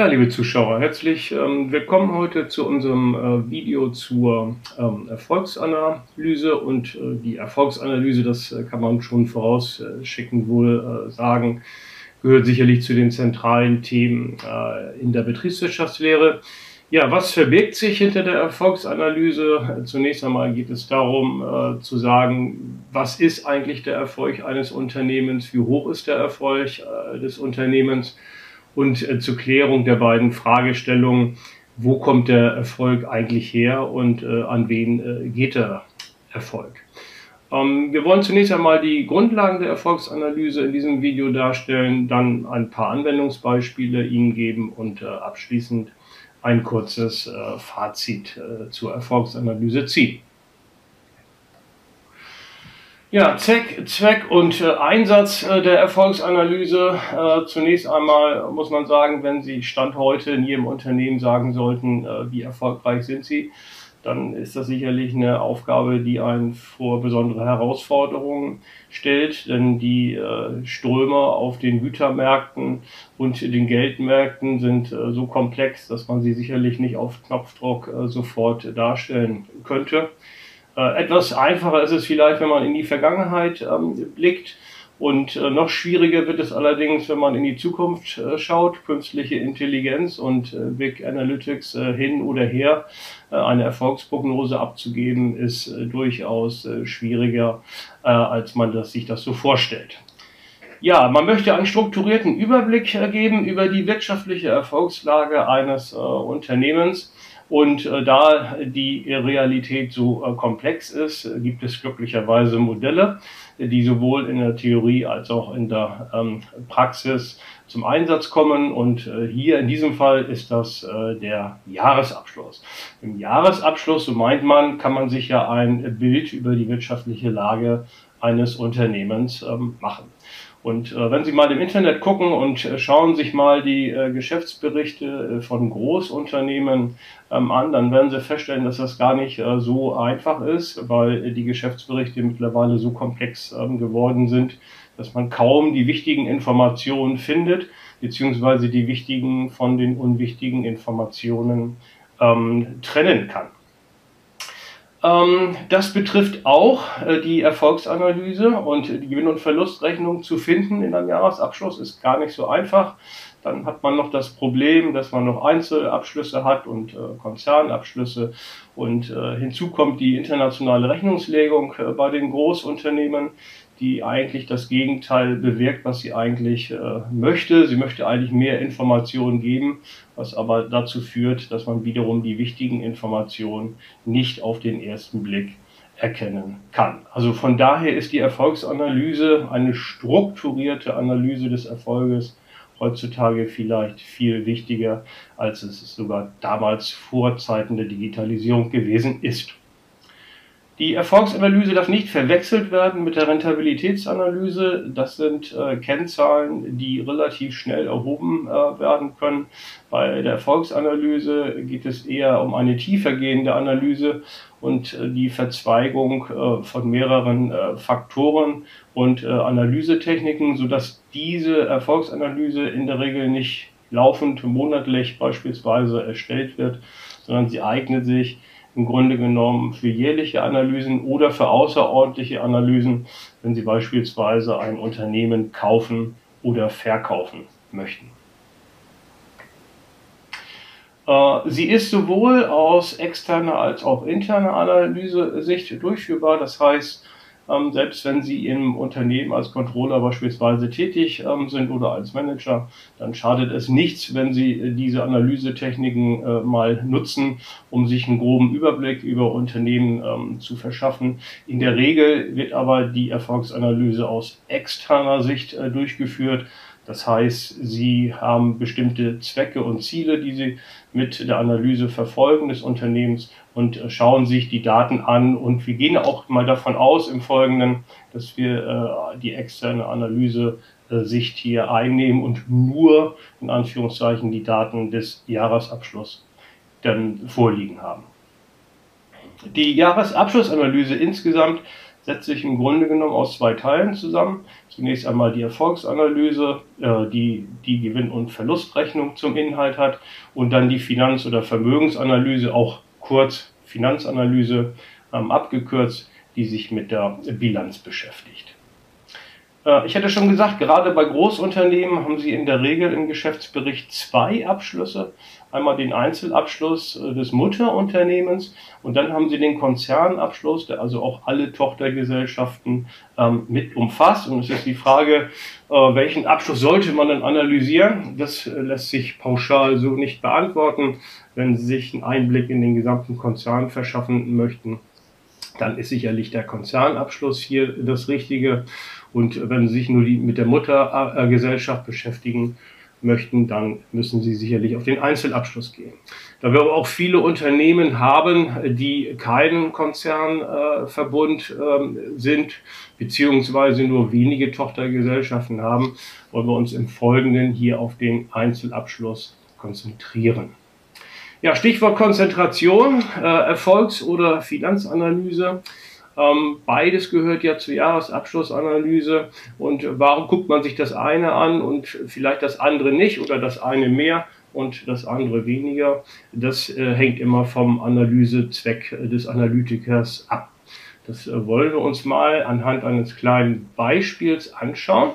Ja, liebe Zuschauer, herzlich ähm, willkommen heute zu unserem äh, Video zur ähm, Erfolgsanalyse und äh, die Erfolgsanalyse, das äh, kann man schon vorausschicken, wohl äh, sagen, gehört sicherlich zu den zentralen Themen äh, in der Betriebswirtschaftslehre. Ja, was verbirgt sich hinter der Erfolgsanalyse? Zunächst einmal geht es darum äh, zu sagen, was ist eigentlich der Erfolg eines Unternehmens, wie hoch ist der Erfolg des Unternehmens und äh, zur Klärung der beiden Fragestellungen, wo kommt der Erfolg eigentlich her und äh, an wen äh, geht der Erfolg. Ähm, wir wollen zunächst einmal die Grundlagen der Erfolgsanalyse in diesem Video darstellen, dann ein paar Anwendungsbeispiele Ihnen geben und äh, abschließend ein kurzes äh, Fazit äh, zur Erfolgsanalyse ziehen. Ja, Zweck, Zweck und äh, Einsatz äh, der Erfolgsanalyse. Äh, zunächst einmal muss man sagen, wenn Sie Stand heute in Ihrem Unternehmen sagen sollten, äh, wie erfolgreich sind Sie, dann ist das sicherlich eine Aufgabe, die einen vor besondere Herausforderungen stellt, denn die äh, Ströme auf den Gütermärkten und den Geldmärkten sind äh, so komplex, dass man sie sicherlich nicht auf Knopfdruck sofort darstellen könnte. Äh, etwas einfacher ist es vielleicht, wenn man in die Vergangenheit ähm, blickt. Und äh, noch schwieriger wird es allerdings, wenn man in die Zukunft äh, schaut. Künstliche Intelligenz und äh, Big Analytics äh, hin oder her. Äh, eine Erfolgsprognose abzugeben, ist durchaus schwieriger, als man das, sich das so vorstellt. Ja, man möchte einen strukturierten Überblick geben über die wirtschaftliche Erfolgslage eines Unternehmens. Und äh, da die Realität so äh, komplex ist, gibt es glücklicherweise Modelle, die sowohl in der Theorie als auch in der ähm, Praxis zum Einsatz kommen. Und äh, hier in diesem Fall ist das äh, der Jahresabschluss. Im Jahresabschluss, so meint man, kann man sich ja ein Bild über die wirtschaftliche Lage eines Unternehmens ähm, machen. Und äh, wenn Sie mal im Internet gucken und äh, schauen sich mal die äh, Geschäftsberichte äh, von Großunternehmen ähm, an, dann werden Sie feststellen, dass das gar nicht äh, so einfach ist, weil die Geschäftsberichte mittlerweile so komplex ähm, geworden sind, dass man kaum die wichtigen Informationen findet, beziehungsweise die wichtigen von den unwichtigen Informationen ähm, trennen kann. Ähm, das betrifft auch äh, die Erfolgsanalyse und die Gewinn- und Verlustrechnung zu finden in einem Jahresabschluss ist gar nicht so einfach. Dann hat man noch das Problem, dass man noch Einzelabschlüsse hat und äh, Konzernabschlüsse. Und äh, hinzu kommt die internationale Rechnungslegung bei den Großunternehmen, die eigentlich das Gegenteil bewirkt, was sie eigentlich äh, möchte. Sie möchte eigentlich mehr Informationen geben, was aber dazu führt, dass man wiederum die wichtigen Informationen nicht auf den ersten Blick erkennen kann. Also von daher ist die Erfolgsanalyse eine strukturierte Analyse des Erfolges heutzutage vielleicht viel wichtiger, als es sogar damals vor Zeiten der Digitalisierung gewesen ist. Die Erfolgsanalyse darf nicht verwechselt werden mit der Rentabilitätsanalyse. Das sind äh, Kennzahlen, die relativ schnell erhoben äh, werden können. Bei der Erfolgsanalyse geht es eher um eine tiefergehende Analyse und äh, die Verzweigung äh, von mehreren äh, Faktoren und äh, Analysetechniken, sodass diese Erfolgsanalyse in der Regel nicht laufend monatlich beispielsweise erstellt wird, sondern sie eignet sich im Grunde genommen für jährliche Analysen oder für außerordentliche Analysen, wenn Sie beispielsweise ein Unternehmen kaufen oder verkaufen möchten. Äh, sie ist sowohl aus externer als auch interner Analyse-Sicht durchführbar. Das heißt, ähm, selbst wenn Sie im Unternehmen als Controller beispielsweise tätig ähm, sind oder als Manager, dann schadet es nichts, wenn Sie äh, diese Analysetechniken äh, mal nutzen, um sich einen groben Überblick über Unternehmen ähm, zu verschaffen. In der Regel wird aber die Erfolgsanalyse aus externer Sicht äh, durchgeführt. Das heißt, Sie haben bestimmte Zwecke und Ziele, die Sie mit der Analyse verfolgen des Unternehmens und äh, schauen sich die Daten an. Und wir gehen auch mal davon aus im Folgenden, dass wir äh, die externe Analyse äh, Sicht hier einnehmen und nur in Anführungszeichen die Daten des Jahresabschlusses dann vorliegen haben. Die Jahresabschlussanalyse insgesamt setzt sich im Grunde genommen aus zwei Teilen zusammen. Zunächst einmal die Erfolgsanalyse, äh, die die Gewinn- und Verlustrechnung zum Inhalt hat und dann die Finanz- oder Vermögensanalyse, auch kurz Finanzanalyse ähm, abgekürzt, die sich mit der Bilanz beschäftigt. Äh, ich hatte schon gesagt, gerade bei Großunternehmen haben Sie in der Regel im Geschäftsbericht zwei Abschlüsse. Einmal den Einzelabschluss äh, des Mutterunternehmens und dann haben Sie den Konzernabschluss, der also auch alle Tochtergesellschaften ähm, mit umfasst. Und es ist die Frage, äh, welchen Abschluss sollte man dann analysieren? Das äh, lässt sich pauschal so nicht beantworten. Wenn Sie sich einen Einblick in den gesamten Konzern verschaffen möchten, dann ist sicherlich der Konzernabschluss hier das Richtige. Und wenn Sie sich nur die, mit der Muttergesellschaft beschäftigen möchten, dann müssen Sie sicherlich auf den Einzelabschluss gehen. Da wir aber auch viele Unternehmen haben, die keinen Konzernverbund äh, sind, beziehungsweise nur wenige Tochtergesellschaften haben, wollen wir uns im Folgenden hier auf den Einzelabschluss konzentrieren. Ja, Stichwort Konzentration, äh, Erfolgs- oder Finanzanalyse. Ähm, beides gehört ja zur Jahresabschlussanalyse. Und warum guckt man sich das eine an und vielleicht das andere nicht oder das eine mehr und das andere weniger? Das äh, hängt immer vom Analysezweck des Analytikers ab. Das äh, wollen wir uns mal anhand eines kleinen Beispiels anschauen.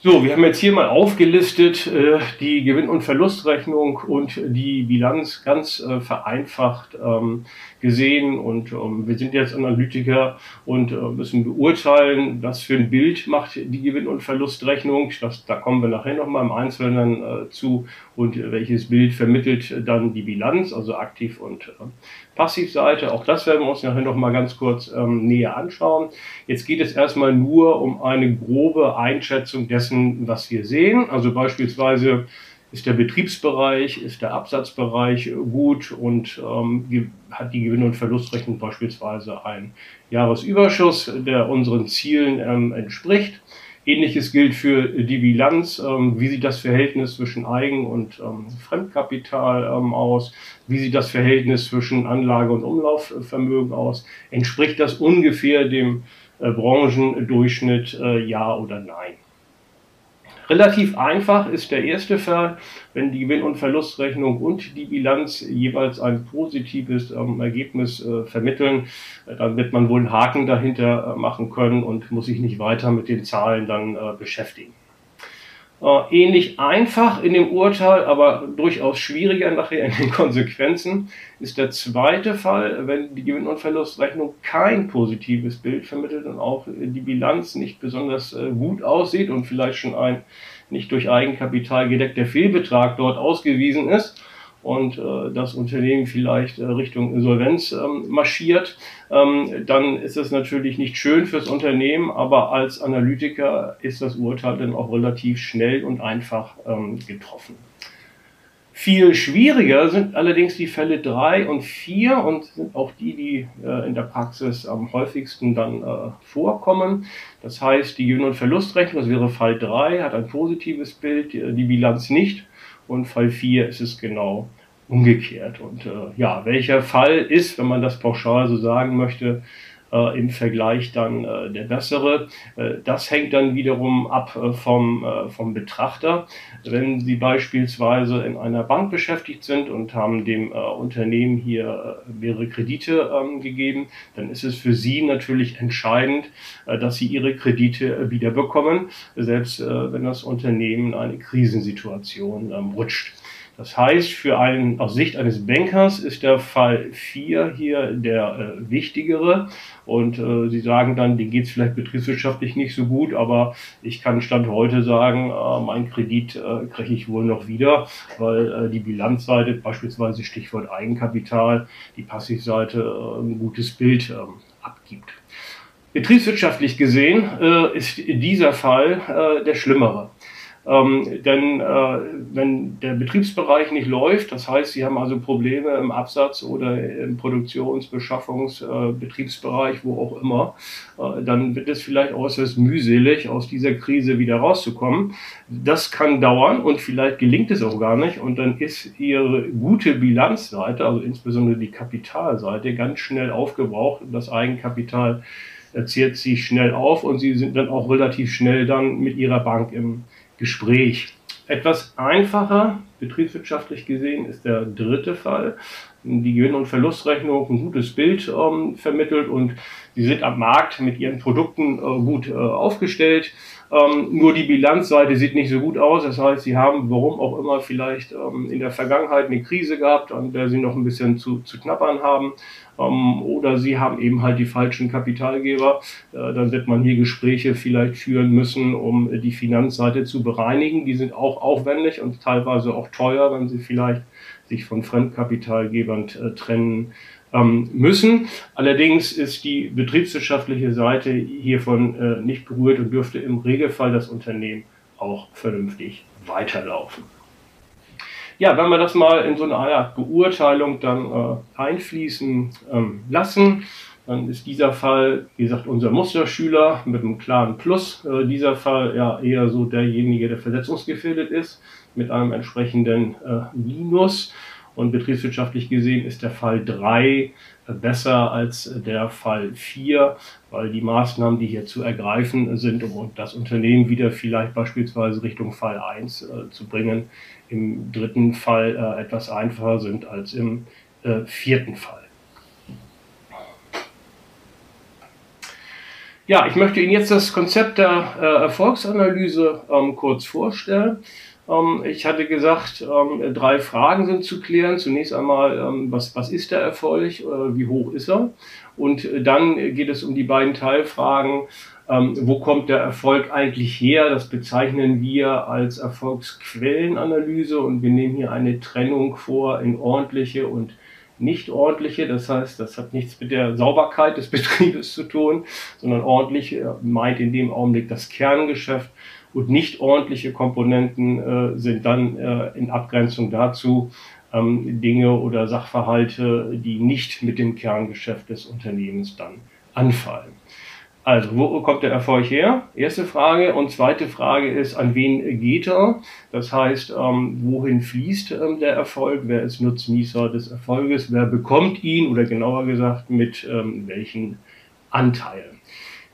So, wir haben jetzt hier mal aufgelistet äh, die Gewinn- und Verlustrechnung und die Bilanz ganz äh, vereinfacht ähm, gesehen. Und ähm, wir sind jetzt Analytiker und äh, müssen beurteilen, was für ein Bild macht die Gewinn- und Verlustrechnung. Das, da kommen wir nachher nochmal im Einzelnen äh, zu. Und welches Bild vermittelt dann die Bilanz, also Aktiv- und äh, Passivseite. Auch das werden wir uns nachher nochmal ganz kurz ähm, näher anschauen. Jetzt geht es erstmal nur um eine grobe Einschätzung dessen, was wir sehen. Also beispielsweise ist der Betriebsbereich, ist der Absatzbereich gut und ähm, hat die Gewinn- und Verlustrechnung beispielsweise einen Jahresüberschuss, der unseren Zielen ähm, entspricht. Ähnliches gilt für die Bilanz. Ähm, wie sieht das Verhältnis zwischen Eigen- und ähm, Fremdkapital ähm, aus? Wie sieht das Verhältnis zwischen Anlage- und Umlaufvermögen aus? Entspricht das ungefähr dem äh, Branchendurchschnitt, äh, ja oder nein? Relativ einfach ist der erste Fall, wenn die Gewinn- und Verlustrechnung und die Bilanz jeweils ein positives ähm, Ergebnis äh, vermitteln. Dann wird man wohl einen Haken dahinter äh, machen können und muss sich nicht weiter mit den Zahlen dann äh, beschäftigen. Äh, ähnlich einfach in dem Urteil, aber durchaus schwieriger nachher in den Konsequenzen ist der zweite Fall, wenn die Gewinn- und Verlustrechnung kein positives Bild vermittelt und auch die Bilanz nicht besonders äh, gut aussieht und vielleicht schon ein nicht durch Eigenkapital gedeckter Fehlbetrag dort ausgewiesen ist und äh, das Unternehmen vielleicht äh, Richtung Insolvenz ähm, marschiert, ähm, dann ist das natürlich nicht schön fürs Unternehmen, aber als Analytiker ist das Urteil dann auch relativ schnell und einfach ähm, getroffen. Viel schwieriger sind allerdings die Fälle 3 und 4 und sind auch die, die äh, in der Praxis am häufigsten dann äh, vorkommen. Das heißt, die Gewinn- und Verlustrechnung, das wäre Fall 3, hat ein positives Bild, die, die Bilanz nicht und Fall 4 ist es genau umgekehrt. Und äh, ja, welcher Fall ist, wenn man das pauschal so sagen möchte, äh, im Vergleich dann äh, der bessere. Äh, das hängt dann wiederum ab äh, vom, äh, vom Betrachter. Wenn Sie beispielsweise in einer Bank beschäftigt sind und haben dem äh, Unternehmen hier mehrere Kredite ähm, gegeben, dann ist es für Sie natürlich entscheidend, dass Sie Ihre Kredite äh, wieder bekommen, selbst wenn das Unternehmen in eine Krisensituation ähm, rutscht. Das heißt, für einen, aus Sicht eines Bankers ist der Fall 4 hier der äh, wichtigere. Und äh, Sie sagen dann, den geht es vielleicht betriebswirtschaftlich nicht so gut, aber ich kann Stand heute sagen, äh, mein Kredit äh, kriege ich wohl noch wieder, weil äh, die Bilanzseite, beispielsweise Stichwort Eigenkapital, die Passivseite äh, ein gutes Bild ähm, abgibt. Betriebswirtschaftlich gesehen äh, ist dieser Fall äh, der schlimmere. Ähm, denn äh, wenn der Betriebsbereich nicht läuft, das heißt, Sie haben also Probleme im Absatz oder im Produktions-, Beschaffungs-, äh, Betriebsbereich, wo auch immer, äh, dann wird es vielleicht äußerst mühselig, aus dieser Krise wieder rauszukommen. Das kann dauern und vielleicht gelingt es auch gar nicht und dann ist Ihre gute Bilanzseite, also insbesondere die Kapitalseite, ganz schnell aufgebraucht das Eigenkapital zehrt sich schnell auf und Sie sind dann auch relativ schnell dann mit Ihrer Bank im Gespräch. Etwas einfacher, betriebswirtschaftlich gesehen, ist der dritte Fall. Die Gewinn- und Verlustrechnung ein gutes Bild ähm, vermittelt und sie sind am Markt mit ihren Produkten äh, gut äh, aufgestellt. Ähm, nur die Bilanzseite sieht nicht so gut aus. Das heißt, sie haben, warum auch immer, vielleicht ähm, in der Vergangenheit eine Krise gehabt, an der sie noch ein bisschen zu, zu knappern haben. Ähm, oder sie haben eben halt die falschen Kapitalgeber. Äh, dann wird man hier Gespräche vielleicht führen müssen, um die Finanzseite zu bereinigen. Die sind auch aufwendig und teilweise auch teuer, wenn sie vielleicht sich von Fremdkapitalgebern äh, trennen ähm, müssen. Allerdings ist die betriebswirtschaftliche Seite hiervon äh, nicht berührt und dürfte im Regelfall das Unternehmen auch vernünftig weiterlaufen. Ja, wenn wir das mal in so eine Art Beurteilung dann äh, einfließen ähm, lassen, dann ist dieser Fall, wie gesagt, unser Musterschüler mit einem klaren Plus. Äh, dieser Fall ja eher so derjenige, der versetzungsgefährdet ist, mit einem entsprechenden äh, Minus. Und betriebswirtschaftlich gesehen ist der Fall 3 besser als der Fall 4, weil die Maßnahmen, die hier zu ergreifen sind, um das Unternehmen wieder vielleicht beispielsweise Richtung Fall 1 äh, zu bringen, im dritten Fall äh, etwas einfacher sind als im äh, vierten Fall. Ja, ich möchte Ihnen jetzt das Konzept der äh, Erfolgsanalyse ähm, kurz vorstellen. Ähm, ich hatte gesagt, ähm, drei Fragen sind zu klären. Zunächst einmal, ähm, was, was ist der Erfolg? Äh, wie hoch ist er? Und äh, dann geht es um die beiden Teilfragen. wo kommt der Erfolg eigentlich her? Das bezeichnen wir als Erfolgsquellenanalyse und wir nehmen hier eine Trennung vor in ordentliche und nicht ordentliche. Das heißt, das hat nichts mit der Sauberkeit des Betriebes zu tun, sondern ordentlich äh, meint in dem Augenblick das Kerngeschäft und nicht ordentliche Komponenten äh, sind dann äh, in Abgrenzung dazu ähm, Dinge oder Sachverhalte, die nicht mit dem Kerngeschäft des Unternehmens dann anfallen. Also, wo kommt der Erfolg her? Erste Frage. Und zweite Frage ist, an wen geht er? Das heißt, ähm, wohin fließt ähm, der Erfolg? Wer ist Nutznießer des Erfolges? Wer bekommt ihn? Oder genauer gesagt, mit ähm, welchen Anteilen?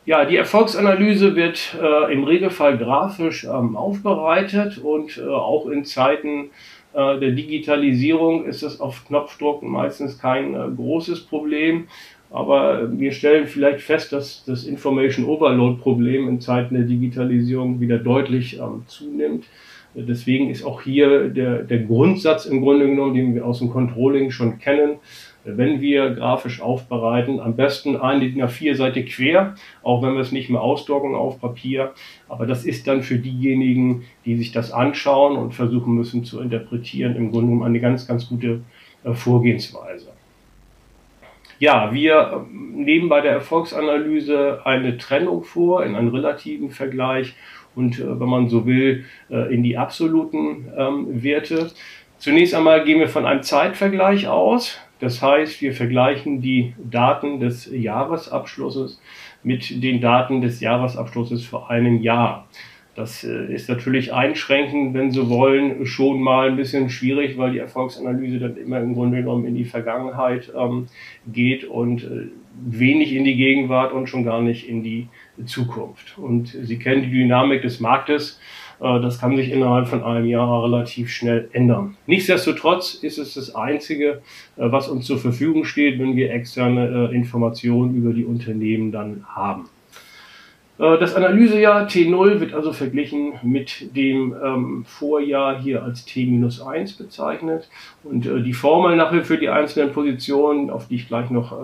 Ja, die Erfolgsanalyse wird äh, im Regelfall grafisch ähm, aufbereitet und äh, auch in Zeiten äh, der Digitalisierung ist es auf Knopfdruck meistens kein äh, großes Problem. Aber wir stellen vielleicht fest, dass das Information Overload Problem in Zeiten der Digitalisierung wieder deutlich ähm, zunimmt. Deswegen ist auch hier der, der Grundsatz im Grunde genommen, den wir aus dem Controlling schon kennen, wenn wir grafisch aufbereiten, am besten eine DIN A4-Seite quer, auch wenn wir es nicht mehr ausdrucken auf Papier. Aber das ist dann für diejenigen, die sich das anschauen und versuchen müssen zu interpretieren, im Grunde genommen eine ganz, ganz gute äh, Vorgehensweise. Ja, wir ähm, nehmen bei der Erfolgsanalyse eine Trennung vor in einen relativen Vergleich und, äh, wenn man so will, äh, in die absoluten ähm, Werte. Zunächst einmal gehen wir von einem Zeitvergleich aus. Das heißt, wir vergleichen die Daten des Jahresabschlusses mit den Daten des Jahresabschlusses vor einem Jahr. Das äh, ist natürlich einschränkend, wenn Sie wollen, schon mal ein bisschen schwierig, weil die Erfolgsanalyse dann immer im Grunde genommen in die Vergangenheit ähm, geht und äh, wenig in die Gegenwart und schon gar nicht in die Zukunft. Und Sie kennen die Dynamik des Marktes. Äh, das kann sich innerhalb von einem Jahr relativ schnell ändern. Nichtsdestotrotz ist es das Einzige, äh, was uns zur Verfügung steht, wenn wir externe äh, Informationen über die Unternehmen dann haben. Das Analysejahr T0 wird also verglichen mit dem ähm, Vorjahr hier als T-1 bezeichnet. Und die Formel nachher für die einzelnen Positionen, auf die ich gleich noch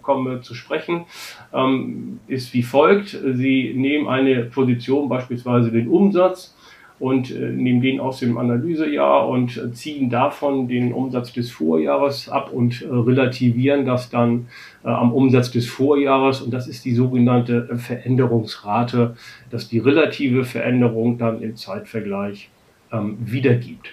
komme zu sprechen, ähm, ist wie folgt. Sie nehmen eine Position, beispielsweise den Umsatz, und äh, nehmen den aus dem Analysejahr und äh, ziehen davon den Umsatz des Vorjahres ab und äh, relativieren das dann äh, am Umsatz des Vorjahres. Und das ist die sogenannte äh, Veränderungsrate, dass die relative Veränderung dann im Zeitvergleich ähm, wiedergibt.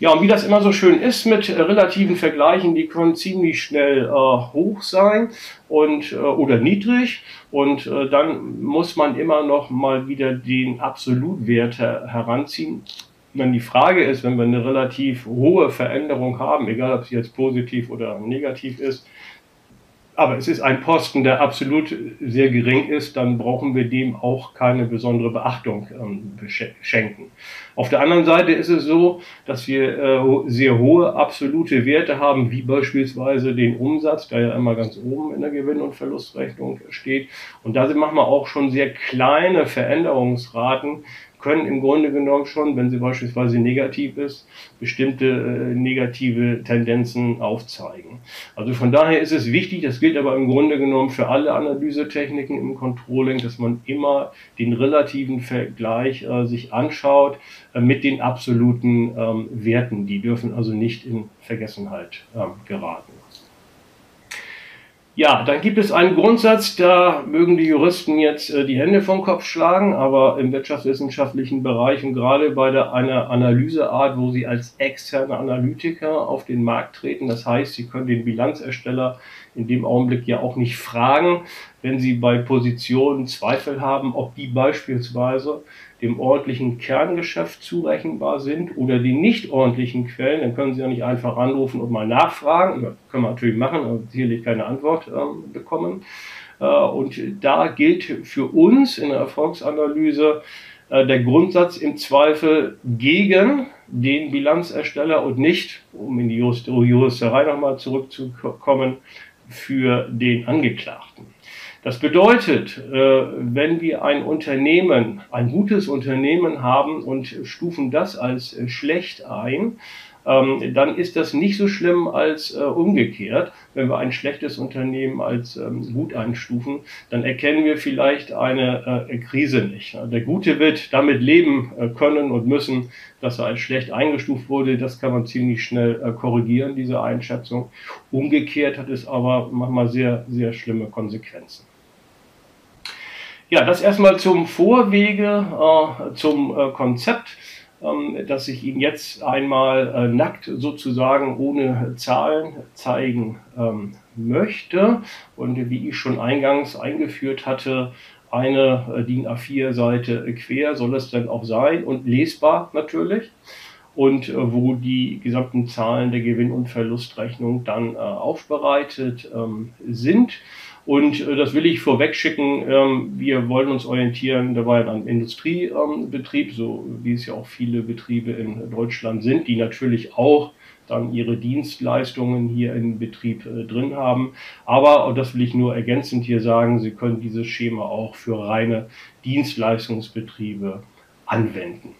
Ja, und wie das immer so schön ist mit äh, relativen Vergleichen, die können ziemlich schnell äh, hoch sein und äh, oder niedrig und äh, dann muss man immer noch mal wieder den Absolutwert heranziehen. Wenn die Frage ist, wenn wir eine relativ hohe Veränderung haben, egal ob sie jetzt positiv oder negativ ist, aber es ist ein Posten, der absolut sehr gering ist, dann brauchen wir dem auch keine besondere Beachtung ähm, schenken. Auf der anderen Seite ist es so, dass wir äh, sehr hohe absolute Werte haben, wie beispielsweise den Umsatz, der ja immer ganz oben in der Gewinn- und Verlustrechnung steht. Und da machen wir auch schon sehr kleine Veränderungsraten, können im Grunde genommen schon, wenn sie beispielsweise negativ ist, bestimmte äh, negative Tendenzen aufzeigen. Also von daher ist es wichtig, das gilt aber im Grunde genommen für alle Analysetechniken im Controlling, dass man immer den relativen Vergleich äh, sich anschaut äh, mit den absoluten ähm, Werten. Die dürfen also nicht in Vergessenheit ähm, geraten. Ja, dann gibt es einen Grundsatz, da mögen die Juristen jetzt äh, die Hände vom Kopf schlagen, aber im wirtschaftswissenschaftlichen Bereich und gerade bei der, einer Analyseart, wo sie als externe Analytiker auf den Markt treten, das heißt, sie können den Bilanzersteller in dem Augenblick ja auch nicht fragen, wenn sie bei Positionen Zweifel haben, ob die beispielsweise dem ordentlichen Kerngeschäft zurechenbar sind oder die nicht ordentlichen Quellen, dann können Sie ja nicht einfach anrufen und mal nachfragen. Das können wir natürlich machen, aber sicherlich keine Antwort ähm, bekommen. Äh, und da gilt für uns in der Erfolgsanalyse äh, der Grundsatz im Zweifel gegen den Bilanzersteller und nicht, um in die Juristerei nochmal zurückzukommen, für den Angeklagten. Das bedeutet, äh, wenn wir ein Unternehmen, ein gutes Unternehmen haben und stufen das als schlecht ein, ähm, dann ist das nicht so schlimm als äh, umgekehrt. Wenn wir ein schlechtes Unternehmen als ähm, gut einstufen, dann erkennen wir vielleicht eine Krise nicht. Der Gute wird damit leben können und müssen, dass er als schlecht eingestuft wurde. Das kann man ziemlich schnell korrigieren, diese Einschätzung. Umgekehrt hat es aber manchmal sehr, sehr schlimme Konsequenzen. Ja, das erstmal zum Vorwege, äh, zum äh, Konzept, ähm, das ich Ihnen jetzt einmal äh, nackt sozusagen ohne Zahlen zeigen ähm, möchte. Und wie ich schon eingangs eingeführt hatte, eine äh, DIN A4-Seite quer soll es dann auch sein und lesbar natürlich. Und äh, wo die gesamten Zahlen der Gewinn- und Verlustrechnung dann aufbereitet ähm, sind. Und äh, das will ich vorweg schicken. Ähm, wir wollen uns orientieren dabei an Industriebetrieb, ähm, so wie es ja auch viele Betriebe in Deutschland sind, die natürlich auch dann ihre Dienstleistungen hier im Betrieb äh, drin haben. Aber, und das will ich nur ergänzend hier sagen, Sie können dieses Schema auch für reine Dienstleistungsbetriebe anwenden.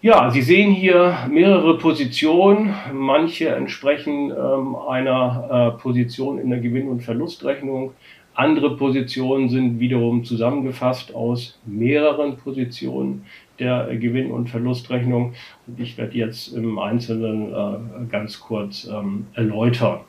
Ja, Sie sehen hier mehrere Positionen. Manche entsprechen ähm, einer äh, Position in der Gewinn- und Verlustrechnung. Andere Positionen sind wiederum zusammengefasst aus mehreren Positionen der Gewinn- und Verlustrechnung. Und ich werde jetzt im Einzelnen äh, ganz kurz ähm, erläutern.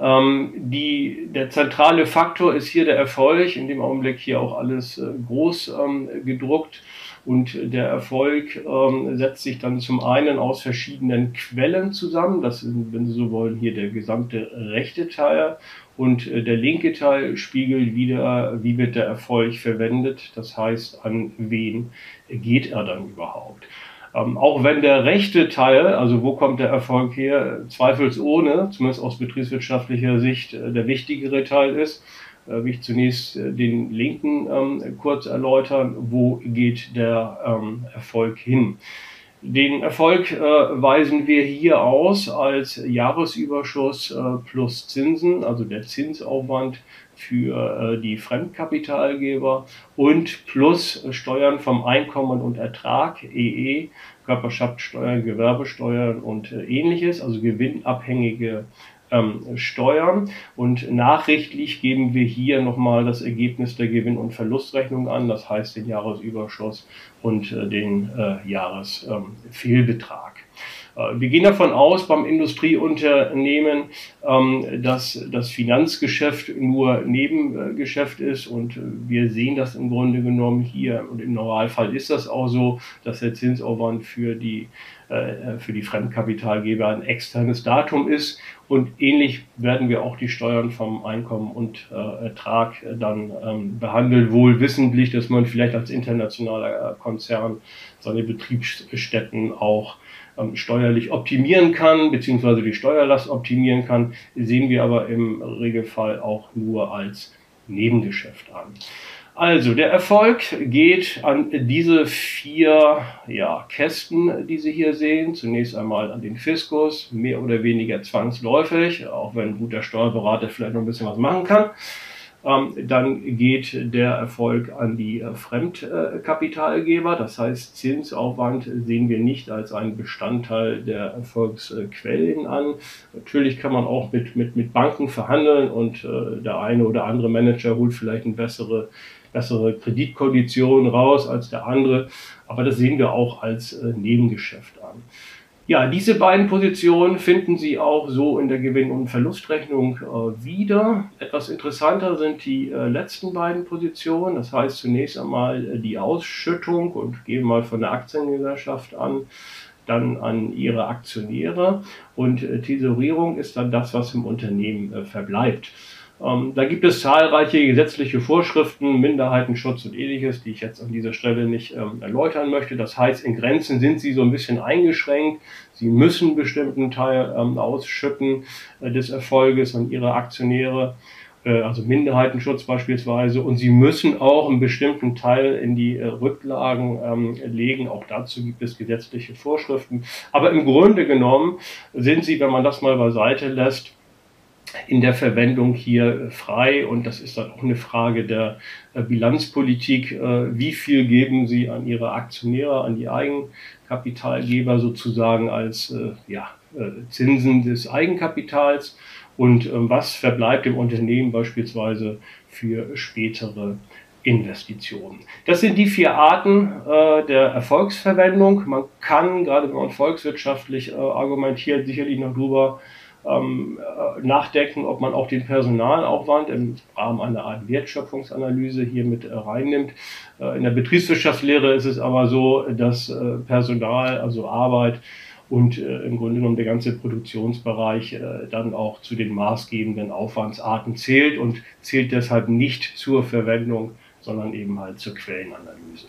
Ähm, die, der zentrale Faktor ist hier der Erfolg, in dem Augenblick hier auch alles äh, groß ähm, gedruckt. Und der Erfolg ähm, setzt sich dann zum einen aus verschiedenen Quellen zusammen. Das sind, wenn Sie so wollen, hier der gesamte rechte Teil. Und äh, der linke Teil spiegelt wieder, wie wird der Erfolg verwendet. Das heißt, an wen geht er dann überhaupt. Ähm, auch wenn der rechte Teil, also wo kommt der Erfolg her, zweifelsohne, zumindest aus betriebswirtschaftlicher Sicht, äh, der wichtigere Teil ist, will ich zunächst äh, den linken ähm, kurz erläutern. Wo geht der ähm, Erfolg hin? Den Erfolg äh, weisen wir hier aus als Jahresüberschuss äh, plus Zinsen, also der Zinsaufwand für äh, die Fremdkapitalgeber und plus Steuern vom Einkommen und Ertrag, EE, Körperschaftssteuern, Gewerbesteuern und äh, ähnliches, also gewinnabhängige ähm, steuern. Und nachrichtlich geben wir hier nochmal das Ergebnis der Gewinn- und Verlustrechnung an, das heißt den Jahresüberschuss und äh, den äh, Jahresfehlbetrag. Äh, wir gehen davon aus beim Industrieunternehmen, ähm, dass das Finanzgeschäft nur Nebengeschäft ist und äh, wir sehen das im Grunde genommen hier und im Normalfall ist das auch so, dass der Zinsaufwand für die, äh, für die Fremdkapitalgeber ein externes Datum ist und ähnlich werden wir auch die Steuern vom Einkommen und Ertrag dann ähm, behandeln, wohl wissentlich, dass man vielleicht als internationaler Konzern seine Betriebsstätten auch ähm, steuerlich optimieren kann, beziehungsweise die Steuerlast optimieren kann, sehen wir aber im Regelfall auch nur als Nebengeschäft an. Also, der Erfolg geht an diese vier ja, Kästen, die Sie hier sehen. Zunächst einmal an den Fiskus, mehr oder weniger zwangsläufig, auch wenn ein guter Steuerberater vielleicht noch ein bisschen was machen kann. Ähm, dann geht der Erfolg an die äh, Fremdkapitalgeber. Das heißt, Zinsaufwand sehen wir nicht als einen Bestandteil der Erfolgsquellen an. Natürlich kann man auch mit, mit, mit Banken verhandeln und äh, der eine oder andere Manager holt vielleicht eine bessere bessere Kreditkonditionen raus als der andere. Aber das sehen wir auch als äh, Nebengeschäft an. Ja, diese beiden Positionen finden Sie auch so in der Gewinn- und Verlustrechnung äh, wieder. Etwas interessanter sind die äh, letzten beiden Positionen. Das heißt zunächst einmal äh, die Ausschüttung und gehen mal von der Aktiengesellschaft an, dann an ihre Aktionäre und äh, Tesorierung ist dann das, was im Unternehmen äh, verbleibt. Ähm, da gibt es zahlreiche gesetzliche Vorschriften, Minderheitenschutz und ähnliches, die ich jetzt an dieser Stelle nicht ähm, erläutern möchte. Das heißt, in Grenzen sind sie so ein bisschen eingeschränkt. Sie müssen bestimmten Teil ähm, ausschütten äh, des Erfolges an ihre Aktionäre, äh, also Minderheitenschutz beispielsweise. Und sie müssen auch einen bestimmten Teil in die äh, Rücklagen ähm, legen. Auch dazu gibt es gesetzliche Vorschriften. Aber im Grunde genommen sind sie, wenn man das mal beiseite lässt, in der Verwendung hier frei und das ist dann auch eine Frage der äh, Bilanzpolitik. Äh, wie viel geben Sie an Ihre Aktionäre, an die Eigenkapitalgeber sozusagen als äh, ja, Zinsen des Eigenkapitals und was verbleibt im Unternehmen beispielsweise für spätere Investitionen. Das sind die vier Arten äh, der Erfolgsverwendung. Man kann, gerade wenn man volkswirtschaftlich äh, argumentiert, sicherlich noch drüber ähm, äh, nachdenken, ob man auch den Personalaufwand im Rahmen einer Art Wertschöpfungsanalyse hier mit äh, reinnimmt. Äh, in der Betriebswirtschaftslehre ist es aber so, dass äh, Personal, also Arbeit und äh, im Grunde genommen der ganze Produktionsbereich äh, dann auch zu den maßgebenden Aufwandsarten zählt und zählt deshalb nicht zur Verwendung, sondern eben halt zur Quellenanalyse.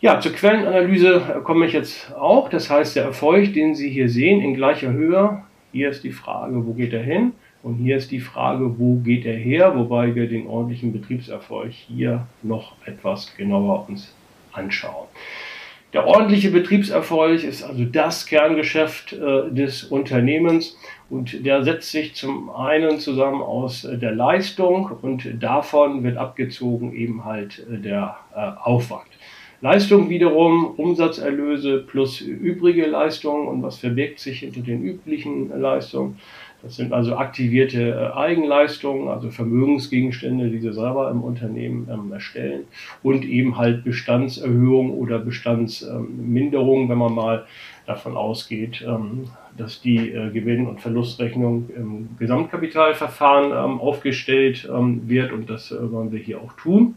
Ja, zur Quellenanalyse komme ich jetzt auch. Das heißt, der Erfolg, den Sie hier sehen, in gleicher Höhe hier ist die Frage, wo geht er hin? Und hier ist die Frage, wo geht er her? Wobei wir den ordentlichen Betriebserfolg hier noch etwas genauer uns anschauen. Der ordentliche Betriebserfolg ist also das Kerngeschäft äh, des Unternehmens und der setzt sich zum einen zusammen aus äh, der Leistung und davon wird abgezogen eben halt äh, der äh, Aufwand. Leistung wiederum, Umsatzerlöse plus übrige Leistungen und was verbirgt sich hinter den üblichen Leistungen. Das sind also aktivierte äh, Eigenleistungen, also Vermögensgegenstände, die Sie selber im Unternehmen ähm, erstellen und eben halt Bestandserhöhung oder Bestandsminderung, ähm, wenn man mal davon ausgeht, ähm, dass die äh, Gewinn- und Verlustrechnung im Gesamtkapitalverfahren ähm, aufgestellt ähm, wird und das äh, wollen wir hier auch tun.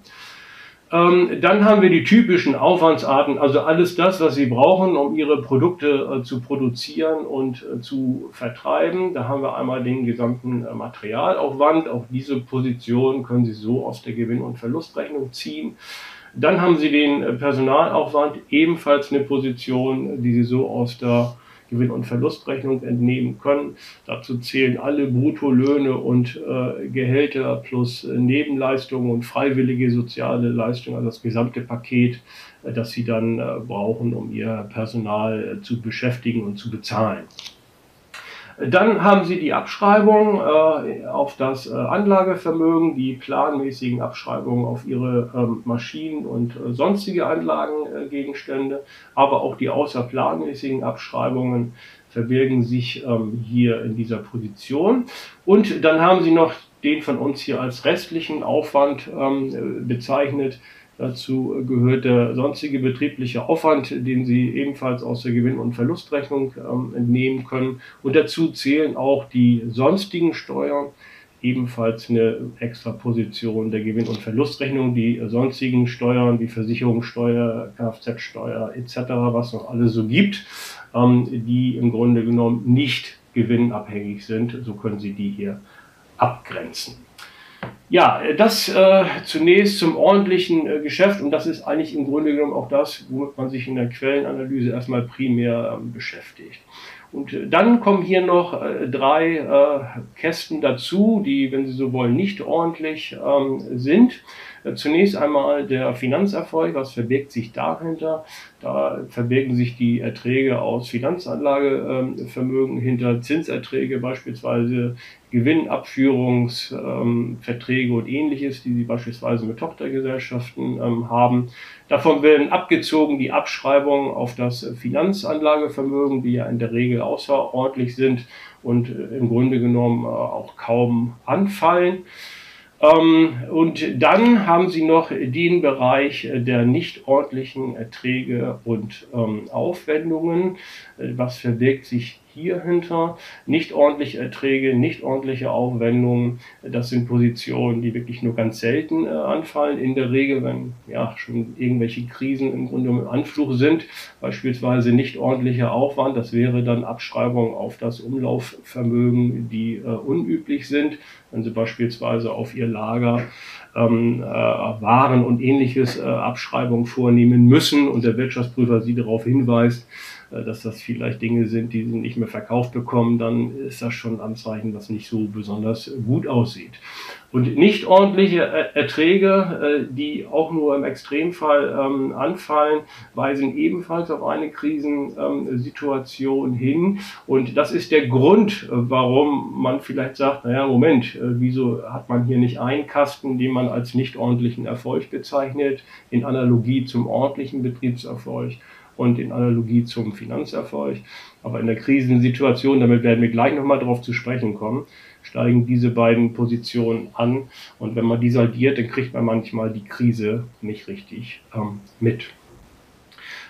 Ähm, dann haben wir die typischen Aufwandsarten, also alles das, was Sie brauchen, um Ihre Produkte äh, zu produzieren und äh, zu vertreiben. Da haben wir einmal den gesamten äh, Materialaufwand. Auch diese Position können Sie so aus der Gewinn- und Verlustrechnung ziehen. Dann haben Sie den äh, Personalaufwand, ebenfalls eine Position, die Sie so aus der Gewinn- und Verlustrechnung entnehmen können. Dazu zählen alle Bruttolöhne und äh, Gehälter plus äh, Nebenleistungen und freiwillige soziale Leistungen, also das gesamte Paket, äh, das sie dann äh, brauchen, um ihr Personal äh, zu beschäftigen und zu bezahlen. Dann haben Sie die Abschreibung äh, auf das äh, Anlagevermögen, die planmäßigen Abschreibungen auf Ihre ähm, Maschinen und äh, sonstige Anlagengegenstände, aber auch die außerplanmäßigen Abschreibungen verbirgen sich ähm, hier in dieser Position. Und dann haben Sie noch den von uns hier als restlichen Aufwand ähm, bezeichnet. Dazu gehört der sonstige betriebliche Aufwand, den Sie ebenfalls aus der Gewinn- und Verlustrechnung ähm, entnehmen können. Und dazu zählen auch die sonstigen Steuern, ebenfalls eine extra Position der Gewinn- und Verlustrechnung, die sonstigen Steuern wie Versicherungssteuer, Kfz-Steuer etc., was noch alles so gibt, ähm, die im Grunde genommen nicht gewinnabhängig sind. So können Sie die hier abgrenzen. Ja, das äh, zunächst zum ordentlichen äh, Geschäft und das ist eigentlich im Grunde genommen auch das, womit man sich in der Quellenanalyse erstmal primär ähm, beschäftigt. Und äh, dann kommen hier noch äh, drei äh, Kästen dazu, die, wenn Sie so wollen, nicht ordentlich ähm, sind. Äh, zunächst einmal der Finanzerfolg, was verbirgt sich dahinter? Da verbirgen sich die Erträge aus Finanzanlagevermögen hinter Zinserträge, beispielsweise Gewinnabführungsverträge und ähnliches, die sie beispielsweise mit Tochtergesellschaften ähm, haben. Davon werden abgezogen die Abschreibungen auf das Finanzanlagevermögen, die ja in der Regel außerordentlich sind und äh, im Grunde genommen äh, auch kaum anfallen. Ähm, und dann haben Sie noch den Bereich der nicht ordentlichen Erträge und ähm, Aufwendungen. Äh, was verbirgt sich hier hinter? Nicht ordentliche Erträge, nicht ordentliche Aufwendungen. Das sind Positionen, die wirklich nur ganz selten äh, anfallen. In der Regel, wenn ja schon irgendwelche Krisen im Grunde im Anflug sind, beispielsweise nicht ordentlicher Aufwand, das wäre dann Abschreibung auf das Umlaufvermögen, die äh, unüblich sind. Wenn Sie beispielsweise auf Ihr Lager ähm, äh, Waren und ähnliches äh, Abschreibung vornehmen müssen und der Wirtschaftsprüfer Sie darauf hinweist, dass das vielleicht Dinge sind, die sie nicht mehr verkauft bekommen, dann ist das schon ein Anzeichen, was nicht so besonders gut aussieht. Und nicht ordentliche Erträge, äh, die auch nur im Extremfall ähm, anfallen, weisen ebenfalls auf eine Krisensituation hin. Und das ist der Grund, warum man vielleicht sagt, naja, Moment, äh, wieso hat man hier nicht einen Kasten, den man als nicht ordentlichen Erfolg bezeichnet, in Analogie zum ordentlichen Betriebserfolg und in Analogie zum Finanzerfolg. Aber in der Krisensituation, damit werden wir gleich nochmal drauf zu sprechen kommen, steigen diese beiden Positionen an. Und wenn man die saldiert, dann kriegt man manchmal die Krise nicht richtig ähm, mit.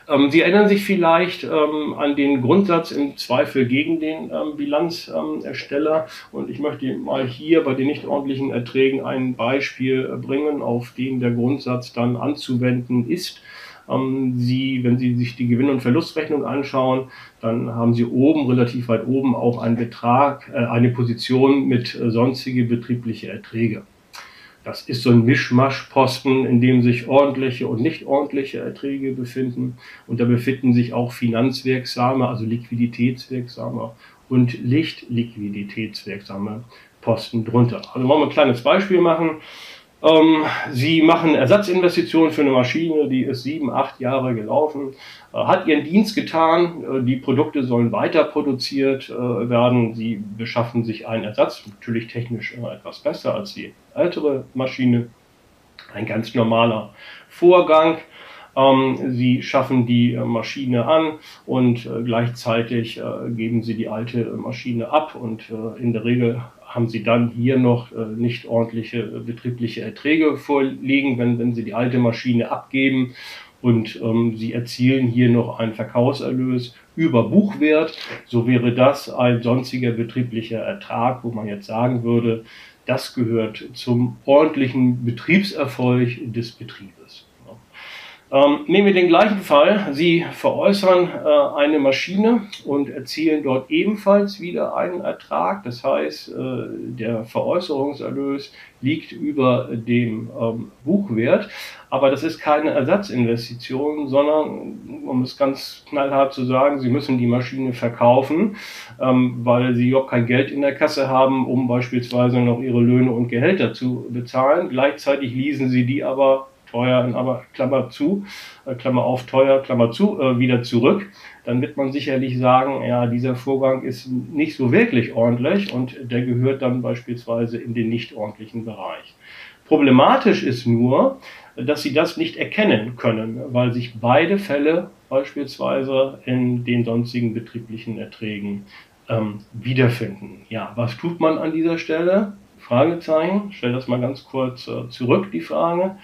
Ähm, Sie erinnern sich vielleicht ähm, an den Grundsatz im Zweifel gegen den ähm, Bilanzersteller. Und ich möchte mal hier bei den nicht ordentlichen Erträgen ein Beispiel bringen, auf den der Grundsatz dann anzuwenden ist. Ähm, Sie, wenn Sie sich die Gewinn- und Verlustrechnung anschauen, dann haben Sie oben, relativ weit oben, auch einen Betrag, äh, eine Position mit äh, sonstige betriebliche Erträge. Das ist so ein Mischmaschposten, in dem sich ordentliche und nicht ordentliche Erträge befinden. Und da befinden sich auch finanzwirksame, also liquiditätswirksame und nicht liquiditätswirksame Posten drunter. Also wollen wir ein kleines Beispiel machen. Ähm, sie machen Ersatzinvestitionen für eine Maschine, die ist sieben, acht Jahre gelaufen, äh, hat ihren Dienst getan, äh, die Produkte sollen weiter produziert äh, werden, sie beschaffen sich einen Ersatz, natürlich technisch etwas besser als die ältere Maschine, ein ganz normaler Vorgang. Ähm, sie schaffen die Maschine an und gleichzeitig geben sie die alte Maschine ab und in der Regel haben Sie dann hier noch äh, nicht ordentliche äh, betriebliche Erträge vorliegen, wenn, wenn Sie die alte Maschine abgeben und ähm, Sie erzielen hier noch einen Verkaufserlös über Buchwert, so wäre das ein sonstiger betrieblicher Ertrag, wo man jetzt sagen würde, das gehört zum ordentlichen Betriebserfolg des Betriebes. Ähm, nehmen wir den gleichen Fall. Sie veräußern äh, eine Maschine und erzielen dort ebenfalls wieder einen Ertrag. Das heißt, äh, der Veräußerungserlös liegt über dem ähm, Buchwert. Aber das ist keine Ersatzinvestition, sondern, um es ganz knallhart zu sagen, Sie müssen die Maschine verkaufen, ähm, weil Sie auch kein Geld in der Kasse haben, um beispielsweise noch Ihre Löhne und Gehälter zu bezahlen. Gleichzeitig leasen Sie die aber teuer, aber Klammer zu, äh, Klammer auf, teuer, Klammer zu, äh, wieder zurück, dann wird man sicherlich sagen, ja, dieser Vorgang ist nicht so wirklich ordentlich und der gehört dann beispielsweise in den nicht ordentlichen Bereich. Problematisch ist nur, dass sie das nicht erkennen können, weil sich beide Fälle beispielsweise in den sonstigen betrieblichen Erträgen ähm, wiederfinden. Ja, was tut man an dieser Stelle? Fragezeichen. Ich stelle das mal ganz kurz äh, zurück, die Frage.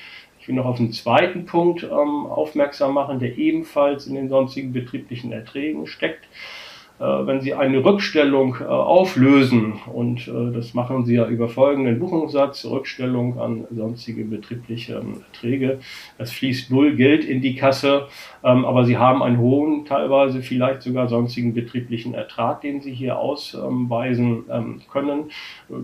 Ich will noch auf einen zweiten Punkt ähm, aufmerksam machen, der ebenfalls in den sonstigen betrieblichen Erträgen steckt. Äh, wenn Sie eine Rückstellung äh, auflösen, und äh, das machen Sie ja über folgenden Buchungssatz, Rückstellung an sonstige betriebliche ähm, Erträge, es fließt null Geld in die Kasse, ähm, aber Sie haben einen hohen, teilweise vielleicht sogar sonstigen betrieblichen Ertrag, den Sie hier ausweisen ähm, können.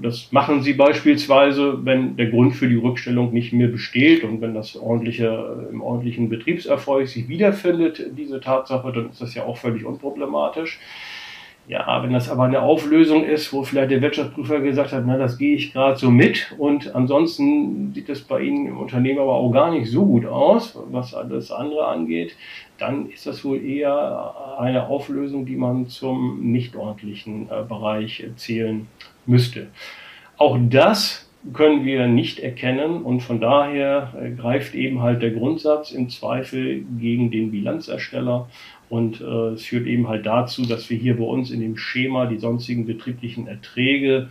Das machen Sie beispielsweise, wenn der Grund für die Rückstellung nicht mehr besteht und wenn das ordentliche, im ordentlichen Betriebserfolg sich wiederfindet, diese Tatsache, dann ist das ja auch völlig unproblematisch. Ja, wenn das aber eine Auflösung ist, wo vielleicht der Wirtschaftsprüfer gesagt hat, na, das gehe ich gerade so mit und ansonsten sieht es bei Ihnen im Unternehmen aber auch gar nicht so gut aus, was alles andere angeht, dann ist das wohl eher eine Auflösung, die man zum nicht ordentlichen äh, Bereich zählen müsste. Auch das können wir nicht erkennen und von daher äh, greift eben halt der Grundsatz im Zweifel gegen den Bilanzersteller und äh, es führt eben halt dazu, dass wir hier bei uns in dem Schema die sonstigen betrieblichen Erträge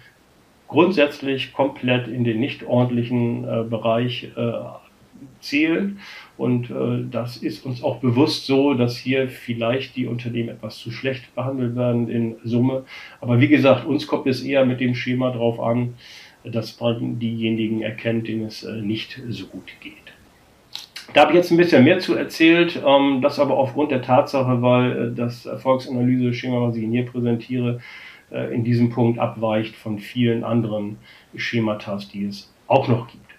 grundsätzlich komplett in den nicht ordentlichen äh, Bereich äh, zählen. Und äh, das ist uns auch bewusst so, dass hier vielleicht die Unternehmen etwas zu schlecht behandelt werden in Summe. Aber wie gesagt, uns kommt es eher mit dem Schema drauf an, dass man diejenigen erkennt, denen es äh, nicht so gut geht. Da habe ich jetzt ein bisschen mehr zu erzählt, ähm, das aber aufgrund der Tatsache, weil äh, das Erfolgsanalyse-Schema, was ich Ihnen hier präsentiere, äh, in diesem Punkt abweicht von vielen anderen Schemata, die es auch noch gibt.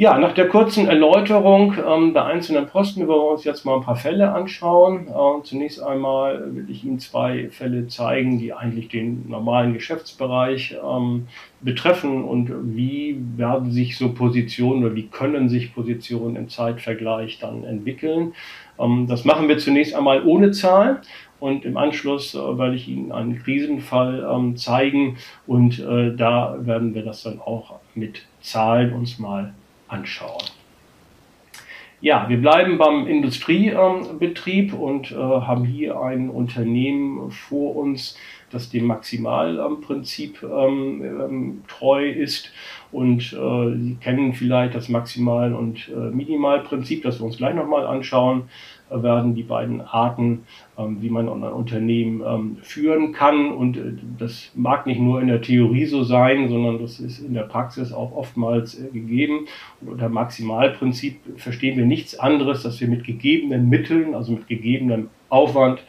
Ja, nach der kurzen Erläuterung ähm, der einzelnen Posten wollen wir uns jetzt mal ein paar Fälle anschauen. Äh, zunächst einmal will ich Ihnen zwei Fälle zeigen, die eigentlich den normalen Geschäftsbereich ähm, betreffen und wie werden sich so Positionen oder wie können sich Positionen im Zeitvergleich dann entwickeln. Ähm, das machen wir zunächst einmal ohne Zahl und im Anschluss äh, werde ich Ihnen einen Krisenfall ähm, zeigen und äh, da werden wir das dann auch mit Zahlen uns mal anschauen. Ja, wir bleiben beim Industriebetrieb und äh, haben hier ein Unternehmen vor uns, das dem Maximalprinzip ähm, ähm, treu ist. Und äh, Sie kennen vielleicht das Maximal- und äh, Minimalprinzip, das wir uns gleich nochmal anschauen werden die beiden Arten, ähm, wie man ein Unternehmen ähm, führen kann. Und äh, das mag nicht nur in der Theorie so sein, sondern das ist in der Praxis auch oftmals äh, gegeben. Und unter Maximalprinzip verstehen wir nichts anderes, dass wir mit gegebenen Mitteln, also mit gegebenem Aufwand,